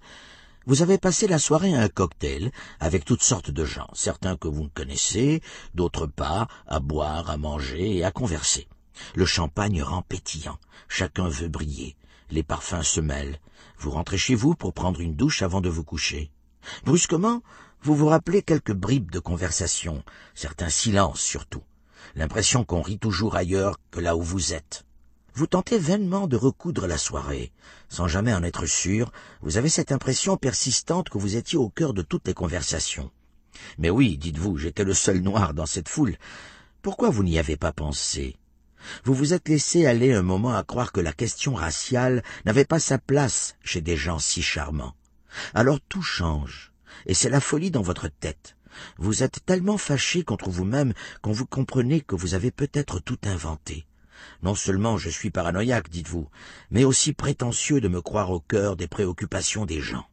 Vous avez passé la soirée à un cocktail avec toutes sortes de gens, certains que vous ne connaissez, d'autres pas, à boire, à manger et à converser. Le champagne rend pétillant, chacun veut briller, les parfums se mêlent. Vous rentrez chez vous pour prendre une douche avant de vous coucher. Brusquement, vous vous rappelez quelques bribes de conversation, certains silences surtout, l'impression qu'on rit toujours ailleurs que là où vous êtes. Vous tentez vainement de recoudre la soirée. Sans jamais en être sûr, vous avez cette impression persistante que vous étiez au cœur de toutes les conversations. Mais oui, dites-vous, j'étais le seul noir dans cette foule. Pourquoi vous n'y avez pas pensé? Vous vous êtes laissé aller un moment à croire que la question raciale n'avait pas sa place chez des gens si charmants. Alors tout change, et c'est la folie dans votre tête. Vous êtes tellement fâché contre vous-même quand vous comprenez que vous avez peut-être tout inventé. Non seulement je suis paranoïaque, dites-vous, mais aussi prétentieux de me croire au cœur des préoccupations des gens.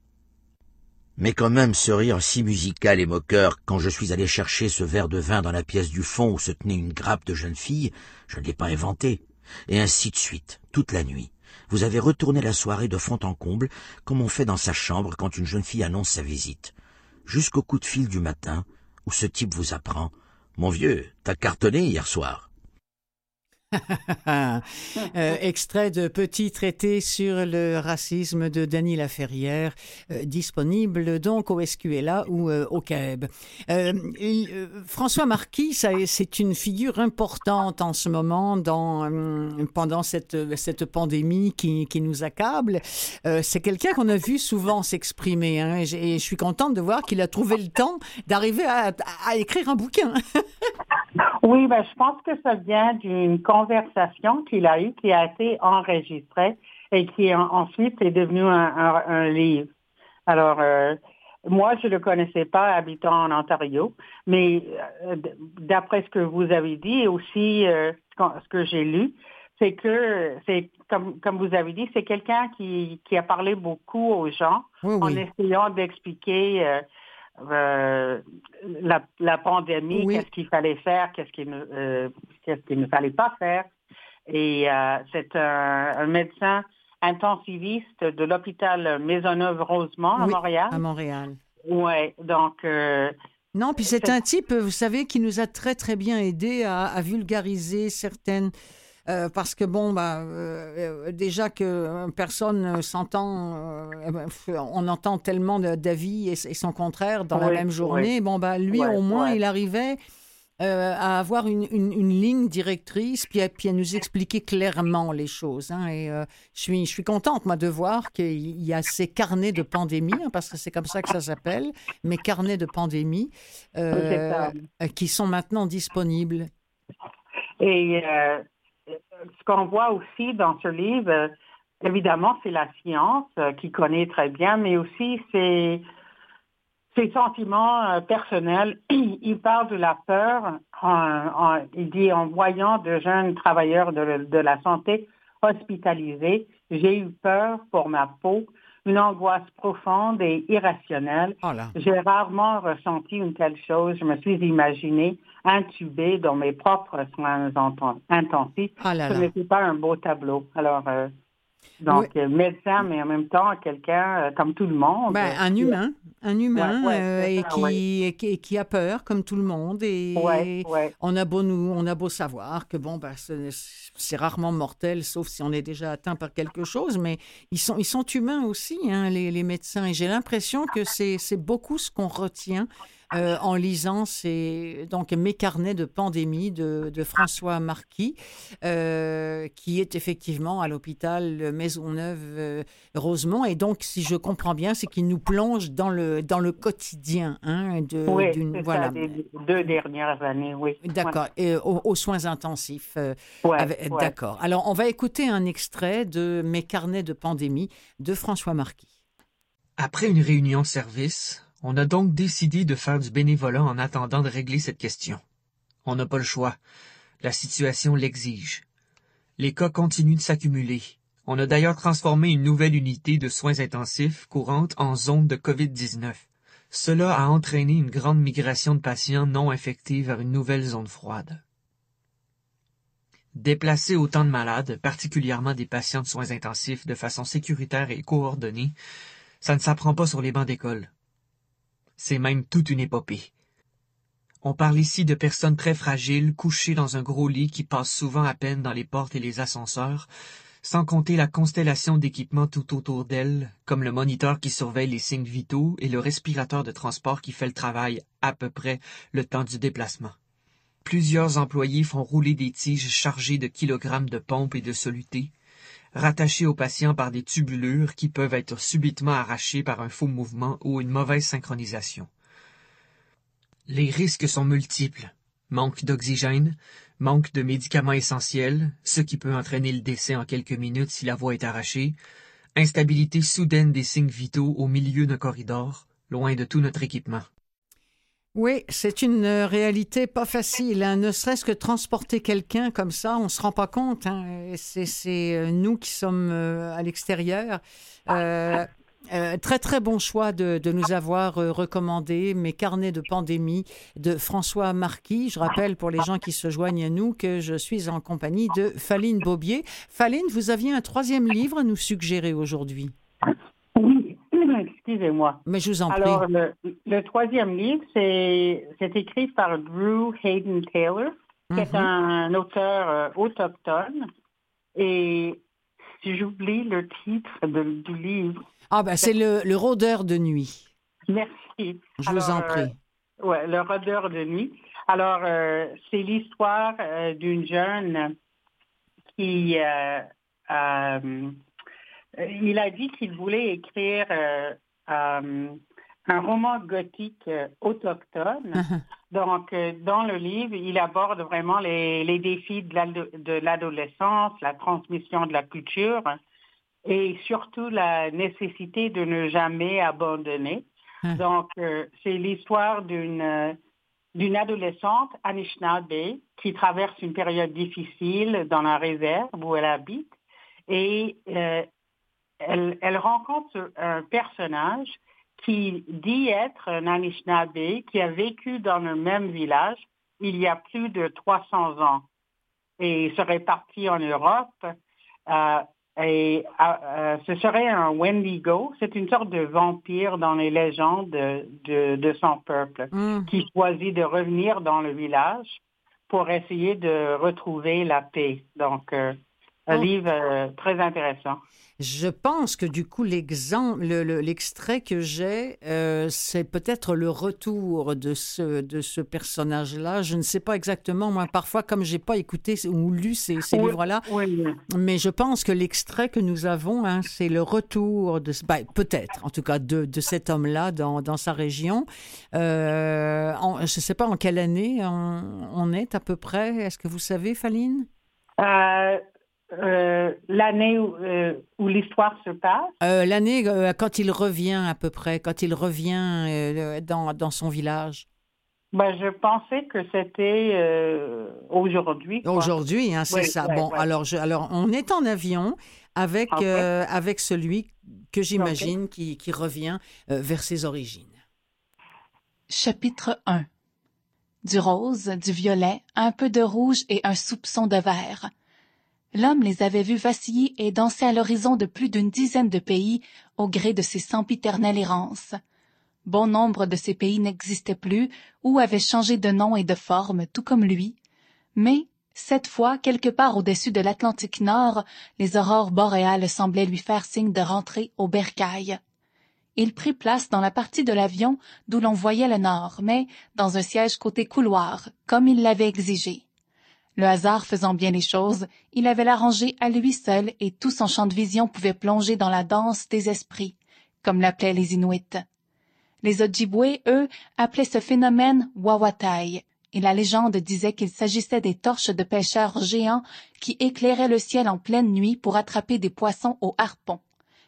Mais quand même ce rire si musical et moqueur quand je suis allé chercher ce verre de vin dans la pièce du fond où se tenait une grappe de jeune fille, je ne l'ai pas inventé. Et ainsi de suite, toute la nuit. Vous avez retourné la soirée de fond en comble, comme on fait dans sa chambre quand une jeune fille annonce sa visite. Jusqu'au coup de fil du matin, où ce type vous apprend. Mon vieux, t'as cartonné hier soir. Euh, extrait de petit traité sur le racisme de Denis Laferrière, euh, disponible donc au SQLA ou euh, au CAEB. François Marquis, c'est une figure importante en ce moment dans, pendant cette, cette pandémie qui, qui nous accable. C'est quelqu'un qu'on a vu souvent s'exprimer hein, et, je suis contente de voir qu'il a trouvé le temps d'arriver à, écrire un bouquin. Oui, ben, je pense que ça vient d'une conversation qu'il a eue, qui a été enregistrée et qui en- ensuite est devenu un, un- un livre. Alors, euh, moi, je ne le connaissais pas habitant en Ontario, mais euh, d'après ce que vous avez dit et aussi euh, ce que j'ai lu, c'est que c'est comme comme vous avez dit, c'est quelqu'un qui qui a parlé beaucoup aux gens Oui, en essayant d'expliquer euh, la, la pandémie, Oui. qu'est-ce qu'il fallait faire, qu'est-ce qu'il ne, euh, qu'est-ce qu'il ne fallait pas faire? Et euh, c'est un, un médecin intensiviste de l'hôpital Maisonneuve-Rosemont à Oui, Montréal. à Montréal. Ouais, donc Non, puis c'est C'est- un type, vous savez, qui nous a très très bien aidé à, à vulgariser certaines. Euh, parce que bon, bah, euh, déjà que euh, personne s'entend, eh ben, on entend tellement d'avis et, et son contraire dans la même journée. Bon, bah, lui Ouais, au moins, ouais. il arrivait euh, à avoir une, une- une ligne directrice, puis à, puis à nous expliquer clairement les choses. hein. et euh, je suis, je suis contente, moi, de voir qu'il y a ces carnets de pandémie, hein, parce que c'est comme ça que ça s'appelle, mes carnets de pandémie, euh, qui sont maintenant disponibles. Et ce qu'on voit aussi dans ce livre, évidemment, c'est la science euh, qui connaît très bien, mais aussi ses sentiments euh, personnels. Il parle de la peur. en- il dit en voyant de jeunes travailleurs de la santé hospitalisés, j'ai eu peur pour ma peau, une angoisse profonde et irrationnelle. Oh. J'ai rarement ressenti une telle chose. Je me suis imaginée intubée dans mes propres soins enten- intensifs. Là Ce n'était pas un beau tableau. Alors, euh, donc, euh, médecin, mais en même temps, quelqu'un euh, comme tout le monde. Ben, un humain, un humain Ouais, ouais, euh, et, ça, qui, ouais. et qui, et qui a peur, comme tout le monde. Et on a beau nous, on a beau savoir que bon, ben, ce- c'est rarement mortel, sauf si on est déjà atteint par quelque chose. Mais ils sont, ils sont humains aussi, hein, les, les médecins. Et j'ai l'impression que c'est c'est beaucoup ce qu'on retient. Euh, en lisant ces, donc mes carnets de pandémie de, de François Marquis, euh, qui est effectivement à l'hôpital Maisonneuve-Rosemont. Et donc, si je comprends bien, c'est qu'il nous plonge dans le, dans le quotidien hein, de, Oui, d'une- voilà. ça, des deux dernières années, oui. D'accord, et aux, aux soins intensifs. euh, Ouais, avec- ouais. D'accord. Alors, on va écouter un extrait de Mes carnets de pandémie de François Marquis. Après une réunion service, on a donc décidé de faire du bénévolat en attendant de régler cette question. On n'a pas le choix. La situation l'exige. Les cas continuent de s'accumuler. On a d'ailleurs transformé une nouvelle unité de soins intensifs courante en zone de COVID-19. Cela a entraîné une grande migration de patients non infectés vers une nouvelle zone froide. Déplacer autant de malades, particulièrement des patients de soins intensifs, de façon sécuritaire et coordonnée, ça ne s'apprend pas sur les bancs d'école. C'est même toute une épopée. On parle ici de personnes très fragiles, couchées dans un gros lit qui passe souvent à peine dans les portes et les ascenseurs, sans compter la constellation d'équipements tout autour d'elles, comme le moniteur qui surveille les signes vitaux et le respirateur de transport qui fait le travail à peu près le temps du déplacement. Plusieurs employés font rouler des tiges chargées de kilogrammes de pompes et de solutés, rattachés aux patients par des tubulures qui peuvent être subitement arrachées par un faux mouvement ou une mauvaise synchronisation. Les risques sont multiples. Manque d'oxygène, manque de médicaments essentiels, ce qui peut entraîner le décès en quelques minutes si la voie est arrachée, instabilité soudaine des signes vitaux au milieu d'un corridor, loin de tout notre équipement. Oui, c'est une euh, réalité pas facile. hein. Ne serait-ce que transporter quelqu'un comme ça, on se rend pas compte. hein. C'est euh, nous qui sommes euh, à l'extérieur. Très très bon choix de, de nous avoir recommandé mes carnets de pandémie de François Marquis. Je rappelle pour les gens qui se joignent à nous que je suis en compagnie de Faline Bobier. Faline, vous aviez un troisième livre à nous suggérer aujourd'hui. Excusez-moi. Mais je vous en prie. Alors, le, le troisième livre, c'est c'est écrit par Drew Hayden Taylor. qui est Mhm. un auteur euh, autochtone. Et si j'oublie le titre de- du livre, Ah, ben, c'est le, le rôdeur de nuit. merci. Je vous en prie. euh, ouais, le rôdeur de nuit. Alors, euh, c'est l'histoire euh, d'une jeune qui, il a dit qu'il voulait écrire euh, euh, un roman gothique euh, autochtone. Mhm. Donc, euh, dans le livre, il aborde vraiment les, les défis de l'ado- de l'adolescence, la transmission de la culture et surtout la nécessité de ne jamais abandonner. Hein. Donc, euh, c'est l'histoire d'une euh, d'une adolescente, Anishinaabe, qui traverse une période difficile dans la réserve où elle habite et euh, elle, elle rencontre un personnage qui dit être un Anishinaabe qui a vécu dans le même village il y a plus de 300 ans et serait parti en Europe. euh, et euh, ce serait un Wendigo, c'est une sorte de vampire dans les légendes de, de, de son peuple Mm. qui choisit de revenir dans le village pour essayer de retrouver la paix. Donc, euh, un Oh. livre euh, très intéressant. Je pense que du coup, l'extrait que j'ai, euh, c'est peut-être le retour de ce, de ce personnage-là. Je ne sais pas exactement, moi, parfois, comme j'ai pas écouté ou lu ces, ces Oui. livres-là, Oui, mais je pense que l'extrait que nous avons, hein, c'est le retour de, ben, peut-être, en tout cas, de, de cet homme-là dans, dans sa région. Euh, en- je ne sais pas en quelle année on, on est à peu près. Est-ce que vous savez, Faline? Euh, euh, L'année où, euh, où l'histoire se passe, Euh, L'année euh, quand il revient à peu près, quand il revient euh, dans, dans son village. ben, je pensais que c'était euh, aujourd'hui. Aujourd'hui, hein, c'est Oui, ça. ouais, bon, ouais. alors, je, alors on est en avion avec, euh, avec celui que j'imagine qui, qui revient euh, vers ses origines. Chapitre 1 Du rose, du violet, un peu de rouge et un soupçon de vert. L'homme les avait vus vaciller et danser à l'horizon de plus d'une dizaine de pays au gré de ses sempiternelles errances. Bon nombre de ces pays n'existaient plus ou avaient changé de nom et de forme, tout comme lui. Mais, cette fois, quelque part au-dessus de l'Atlantique Nord, les aurores boréales semblaient lui faire signe de rentrer au bercail. Il prit place dans la partie de l'avion d'où l'on voyait le nord, mais dans un siège côté couloir, comme il l'avait exigé. Le hasard faisant bien les choses, il avait l'arrangé à lui seul et tout son champ de vision pouvait plonger dans la danse des esprits, comme l'appelaient les Inuits. Les Ojibwés, eux, appelaient ce phénomène Wawatai, et la légende disait qu'il s'agissait des torches de pêcheurs géants qui éclairaient le ciel en pleine nuit pour attraper des poissons au harpon.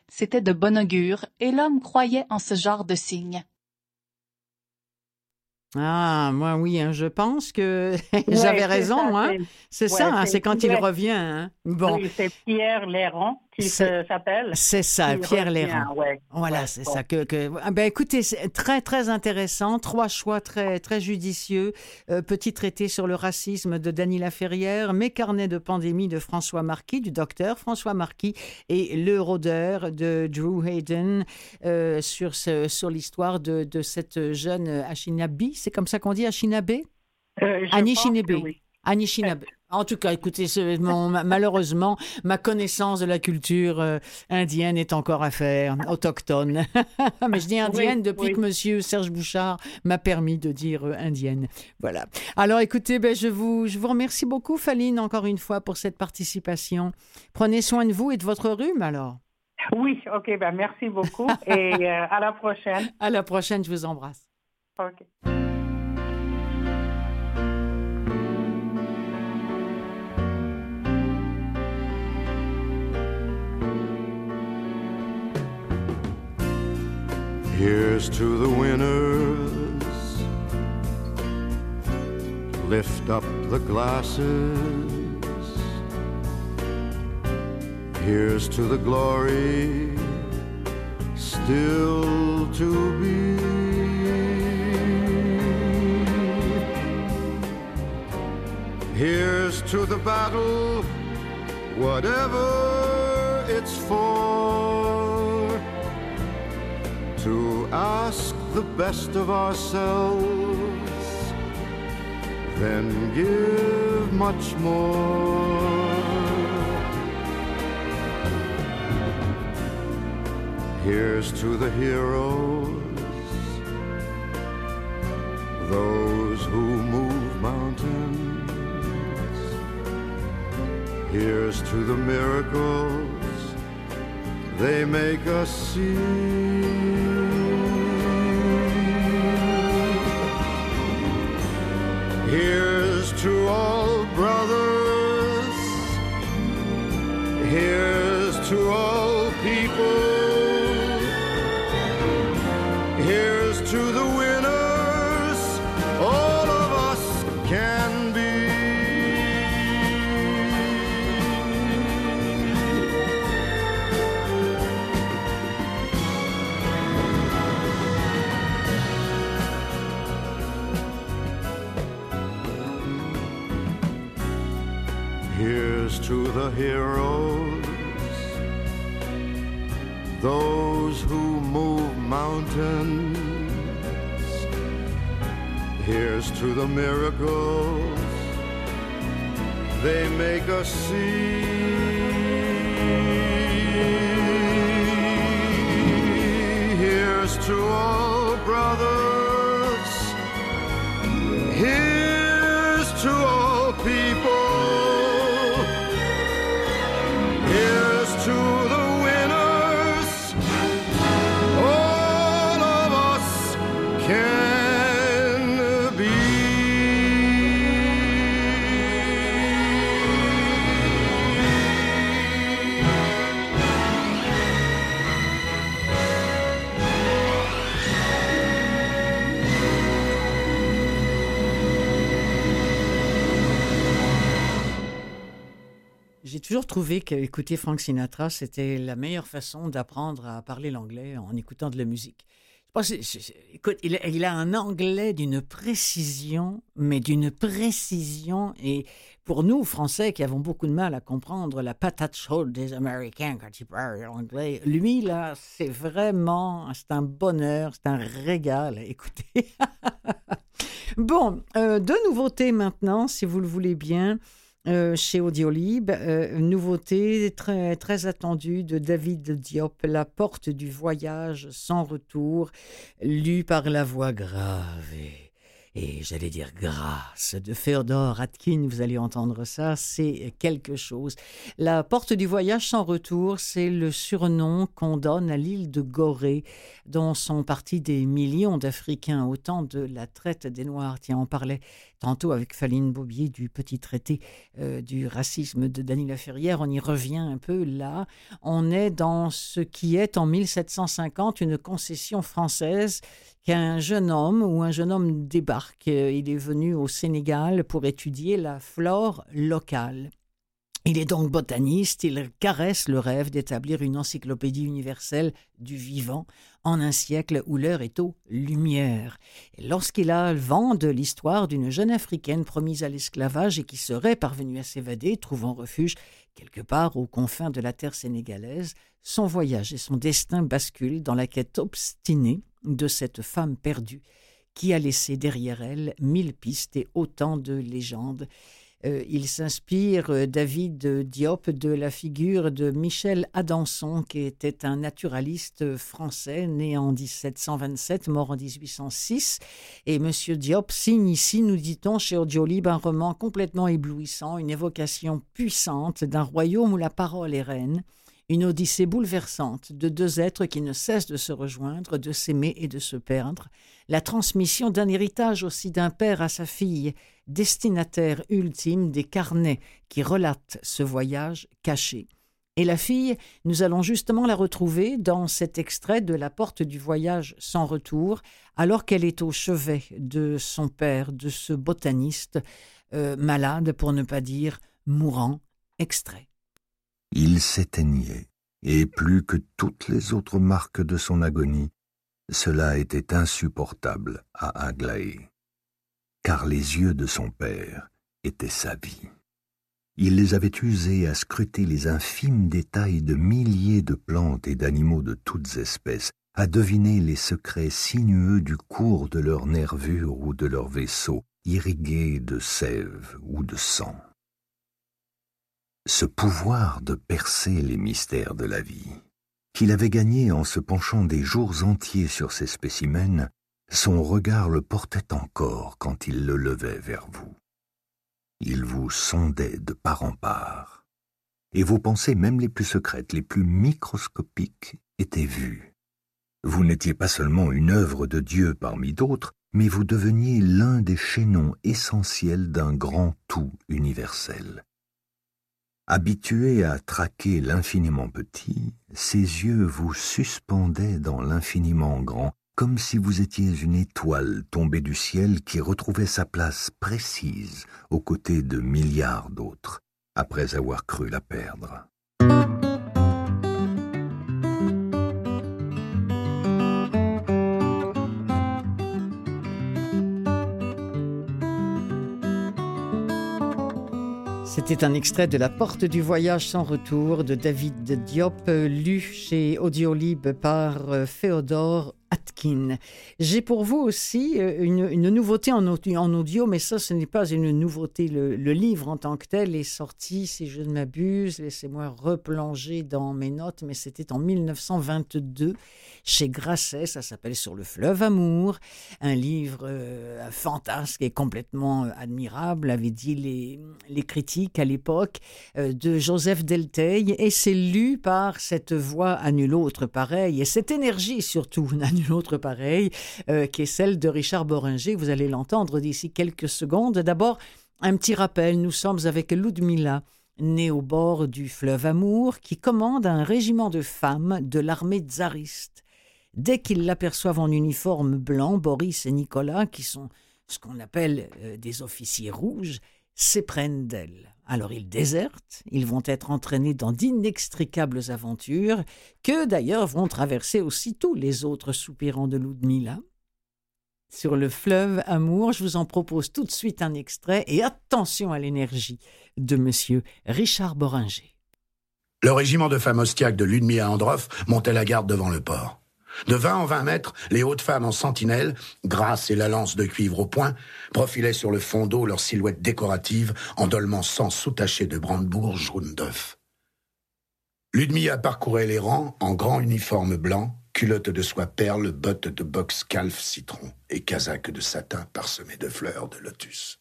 C'était de bon augure, et l'homme croyait en ce genre de signe. Ah, moi, oui, hein, je pense que j'avais Ouais, raison. c'est ça, hein. c'est- ouais, hein, c'est quand il revient. hein. Bon, oui, c'est Pierre Léron qui s'appelle. c'est ça, Pierre revient, Léran. ouais. Voilà, Ouais, c'est bon. ça. Que, que... Ah ben, écoutez, c'est très, très intéressant. Trois choix très, très judicieux. Euh, petit traité sur le racisme de Dany Laferrière, Mes carnets de pandémie de François Marquis, du docteur François Marquis, et Le rôdeur de Drew Hayden euh, sur, ce, sur l'histoire de, de cette jeune Ashinabi. C'est comme ça qu'on dit, Ashinabe Euh, que oui. Anishinaabe. En tout cas, écoutez, ce- mon- ma- malheureusement, ma connaissance de la culture euh, indienne est encore à faire, autochtone. Mais je dis indienne Oui, depuis oui. que Monsieur Serge Bouchard m'a permis de dire euh, indienne. Voilà. Alors, écoutez, ben, je, vous, je vous remercie beaucoup, Faline, encore une fois, pour cette participation. Prenez soin de vous et de votre rhume, alors. Oui, ok, ben merci beaucoup et euh, à la prochaine. À la prochaine, je vous embrasse. Ok. Here's to the winners. Lift up the glasses. Here's to the glory still to be. Here's to the battle, whatever it's for to ask the best of ourselves, then give much more. Here's to the heroes, those who move mountains. Here's to the miracles they make us see. Heroes, those who move mountains. Here's to the miracles they make us see. Here's to all toujours trouvé qu'écouter Frank Sinatra, c'était la meilleure façon d'apprendre à parler l'anglais en écoutant de la musique. Écoute, il, a- il a un anglais d'une précision, mais d'une précision. Et pour nous, Français, qui avons beaucoup de mal à comprendre la patate chaude des Américains quand ils parlent anglais, lui, là, c'est vraiment, c'est un bonheur, c'est un régal à écouter. bon, euh, deux nouveautés maintenant, si vous le voulez bien. Euh, chez Audiolib, euh, nouveauté très, très attendue de David Diop, La porte du voyage sans retour, lu par la voix grave et, j'allais dire grâce de Féodor Atkin. Vous allez entendre ça, c'est quelque chose. La porte du voyage sans retour, c'est le surnom qu'on donne à l'île de Gorée, dont sont partis des millions d'Africains au temps de la traite des Noirs. Tiens, on parlait tantôt avec Faline Bobier du petit traité euh, du racisme de Dany Laferrière. On y revient un peu là. On est dans ce qui est en 1750 une concession française qu'un jeune homme ou un jeune homme débarque. Euh, Il est venu au Sénégal pour étudier la flore locale. Il est donc botaniste, il caresse le rêve d'établir une encyclopédie universelle du vivant en un siècle où l'heure est aux lumières. Lorsqu'il a le vent de l'histoire d'une jeune africaine promise à l'esclavage et qui serait parvenue à s'évader, trouvant refuge quelque part aux confins de la terre sénégalaise, son voyage et son destin basculent dans la quête obstinée de cette femme perdue qui a laissé derrière elle mille pistes et autant de légendes. Euh, il s'inspire, euh, David Diop, de la figure de Michel Adanson, qui était un naturaliste français né en 1727, mort en 1806. Et M. Diop signe ici, nous dit-on, chez Audiolib, un roman complètement éblouissant, une évocation puissante d'un royaume où la parole est reine, une odyssée bouleversante de deux êtres qui ne cessent de se rejoindre, de s'aimer et de se perdre, la transmission d'un héritage aussi d'un père à sa fille, destinataire ultime des carnets qui relatent ce voyage caché. Et la fille, nous allons justement la retrouver dans cet extrait de La porte du voyage sans retour, alors qu'elle est au chevet de son père, de ce botaniste, euh, malade pour ne pas dire mourant, extrait. Il s'éteignait, et plus que toutes les autres marques de son agonie, cela était insupportable à Aglaé, car les yeux de son père étaient sa vie. Il les avait usés à scruter les infimes détails de milliers de plantes et d'animaux de toutes espèces, à deviner les secrets sinueux du cours de leurs nervures ou de leurs vaisseaux, irriguée de sève ou de sang. Ce pouvoir de percer les mystères de la vie, qu'il avait gagné en se penchant des jours entiers sur ces spécimens, son regard le portait encore quand il le levait vers vous. Il vous sondait de part en part, et vos pensées même les plus secrètes, les plus microscopiques, étaient vues. Vous n'étiez pas seulement une œuvre de Dieu parmi d'autres, mais vous deveniez l'un des chaînons essentiels d'un grand tout universel. Habitué à traquer l'infiniment petit, ses yeux vous suspendaient dans l'infiniment grand, comme si vous étiez une étoile tombée du ciel qui retrouvait sa place précise aux côtés de milliards d'autres, après avoir cru la perdre. C'était un extrait de La Porte du Voyage sans retour de David Diop, lu chez Audiolib par euh, Féodore Atkin. J'ai pour vous aussi euh, une, nouveauté en, au- en audio, mais ça, ce n'est pas une nouveauté. Le, livre en tant que tel est sorti, si je ne m'abuse, laissez-moi replonger dans mes notes, mais c'était en 1922 chez Grasset, ça s'appelle Sur le fleuve amour, un livre euh, fantasque et complètement euh, admirable, avaient dit les, critiques à l'époque, de Joseph Delteil, et c'est lu par cette voix à nul autre pareil, et cette énergie surtout nul autre pareil, euh, qui est celle de Richard Boringer. Vous allez l'entendre d'ici quelques secondes. D'abord, un petit rappel, nous sommes avec Ludmilla, née au bord du fleuve Amour, qui commande un régiment de femmes de l'armée tsariste. Dès qu'ils l'aperçoivent en uniforme blanc, Boris et Nicolas, qui sont ce qu'on appelle euh, des officiers rouges, s'éprennent d'elle. Alors ils désertent, ils vont être entraînés dans d'inextricables aventures, que d'ailleurs vont traverser aussi tous les autres soupirants de Ludmilla. Sur le fleuve Amour, je vous en propose tout de suite un extrait et attention à l'énergie de monsieur Richard Boringer. Le régiment de femmes ostiaques de Ludmilla Androff montait la garde devant le port. De 20 en 20 mètres, les hautes femmes en sentinelle, grâce et la lance de cuivre au poing, profilaient sur le fond d'eau leur silhouette décorative en dolmant sans sous-taché de brandebourg jaune d'œuf. Ludmilla parcourait les rangs en grand uniforme blanc, culotte de soie perle, bottes de boxe calf citron et casaque de satin parsemé de fleurs de lotus.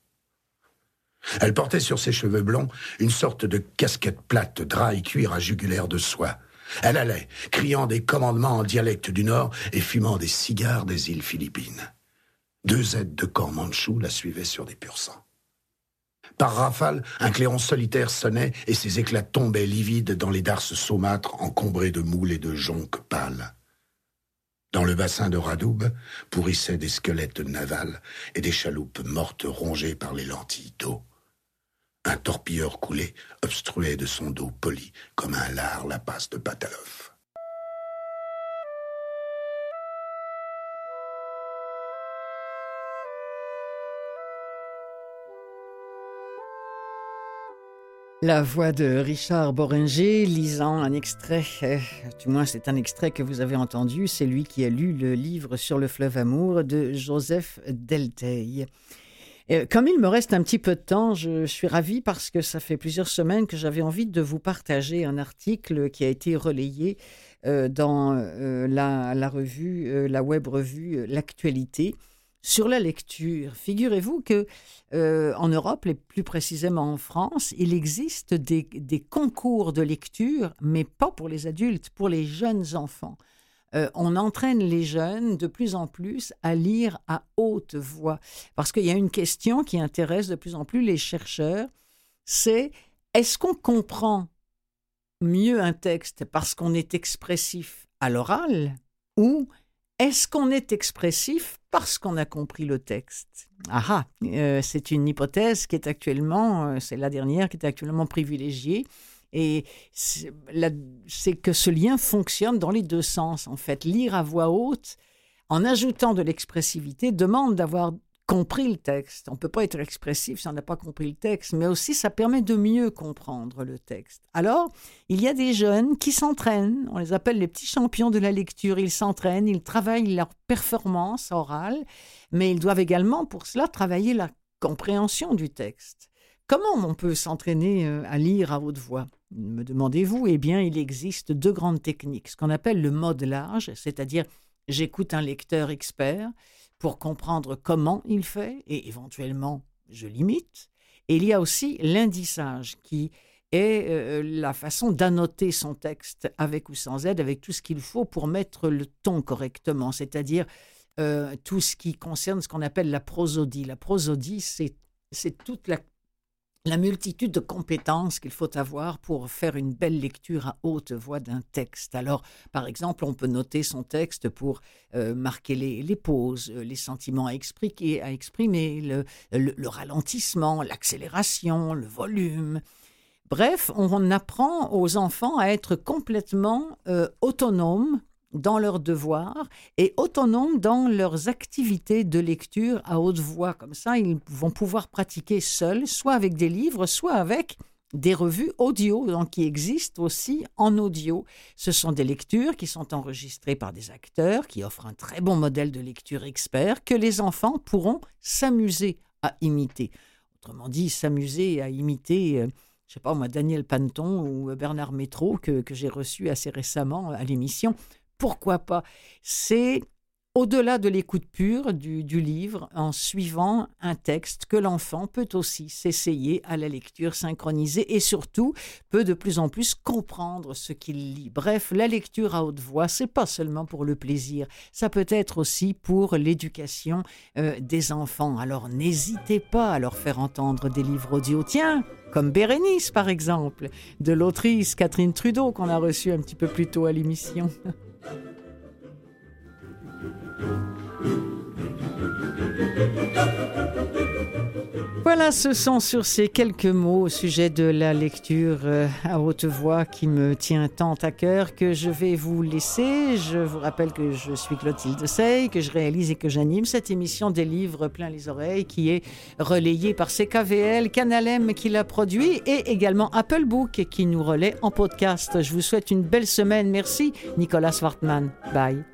Elle portait sur ses cheveux blonds une sorte de casquette plate, drap et cuir à jugulaire de soie. Elle allait, criant des commandements en dialecte du Nord et fumant des cigares des îles Philippines. Deux aides de corps mandchous la suivaient sur des pur sang. Par rafale, un clairon solitaire sonnait et ses éclats tombaient livides dans les darses saumâtres encombrés de moules et de jonques pâles. Dans le bassin de Radoub pourrissaient des squelettes navals et des chaloupes mortes rongées par les lentilles d'eau. Un torpilleur coulé obstruait de son dos poli comme un lard la passe de Patalov. La voix de Richard Boringer lisant un extrait, euh, du moins c'est un extrait que vous avez entendu, c'est lui qui a lu le livre sur le fleuve Amour de Joseph Delteil. Euh, Comme il me reste un petit peu de temps, je suis ravie parce que ça fait plusieurs semaines que j'avais envie de vous partager un article qui a été relayé euh, dans euh, la, revue, la web revue L'actualité sur la lecture. Figurez-vous que Europe, et plus précisément en France, il existe des concours de lecture, mais pas pour les adultes, pour les jeunes enfants. Euh, on entraîne les jeunes de plus en plus à lire à haute voix. Parce qu'il y a une question qui intéresse de plus en plus les chercheurs, c'est est-ce qu'on comprend mieux un texte parce qu'on est expressif à l'oral ou est-ce qu'on est expressif parce qu'on a compris le texte? Ah ah, euh, c'est une hypothèse qui est actuellement, euh, c'est la dernière qui est actuellement privilégiée. Et c'est que ce lien fonctionne dans les deux sens, en fait. Lire à voix haute, en ajoutant de l'expressivité, demande d'avoir compris le texte. On ne peut pas être expressif si on n'a pas compris le texte, mais aussi ça permet de mieux comprendre le texte. Alors, il y a des jeunes qui s'entraînent, on les appelle les petits champions de la lecture, ils s'entraînent, ils travaillent leur performance orale, mais ils doivent également pour cela travailler la compréhension du texte. Comment on peut s'entraîner euh, à lire à haute voix? Me demandez-vous Eh bien, il existe deux grandes techniques. Ce qu'on appelle le mode large, c'est-à-dire j'écoute un lecteur expert pour comprendre comment il fait et éventuellement je l'imite. Et il y a aussi l'indissage qui est euh, la façon d'annoter son texte avec ou sans aide, avec tout ce qu'il faut pour mettre le ton correctement, c'est-à-dire euh, tout ce qui concerne ce qu'on appelle la prosodie. La prosodie, c'est toute la la multitude de compétences qu'il faut avoir pour faire une belle lecture à haute voix d'un texte. Alors, par exemple, on peut noter son texte pour euh, marquer les, pauses, euh, les sentiments à exprimer, à exprimer le, ralentissement, l'accélération, le volume. Bref, on apprend aux enfants à être complètement euh, autonomes dans leurs devoirs et autonomes dans leurs activités de lecture à haute voix. Comme ça, ils vont pouvoir pratiquer seuls, soit avec des livres, soit avec des revues audio, donc qui existent aussi en audio. Ce sont des lectures qui sont enregistrées par des acteurs, qui offrent un très bon modèle de lecture expert, que les enfants pourront s'amuser à imiter. Autrement dit, s'amuser à imiter, euh, je sais pas moi, Daniel Panton ou Bernard Métro, que, que j'ai reçu assez récemment à l'émission pourquoi pas C'est au-delà de l'écoute pure du, livre, en suivant un texte que l'enfant peut aussi s'essayer à la lecture synchronisée et surtout peut de plus en plus comprendre ce qu'il lit. Bref, la lecture à haute voix, c'est pas seulement pour le plaisir, ça peut être aussi pour l'éducation euh, des enfants. Alors n'hésitez pas à leur faire entendre des livres audio. Tiens, comme Bérénice par exemple, de l'autrice Catherine Trudeau qu'on a reçue un petit peu plus tôt à l'émission. Thank you. Voilà, ce sont sur ces quelques mots au sujet de la lecture euh, à haute voix qui me tient tant à cœur que je vais vous laisser. Je vous rappelle que je suis Clotilde Sey, que je réalise et que j'anime cette émission des livres plein les oreilles qui est relayée par CKVL, Canalem qui l'a produit et également Apple Book qui nous relaie en podcast. Je vous souhaite une belle semaine. Merci, Nicolas Swartman. Bye.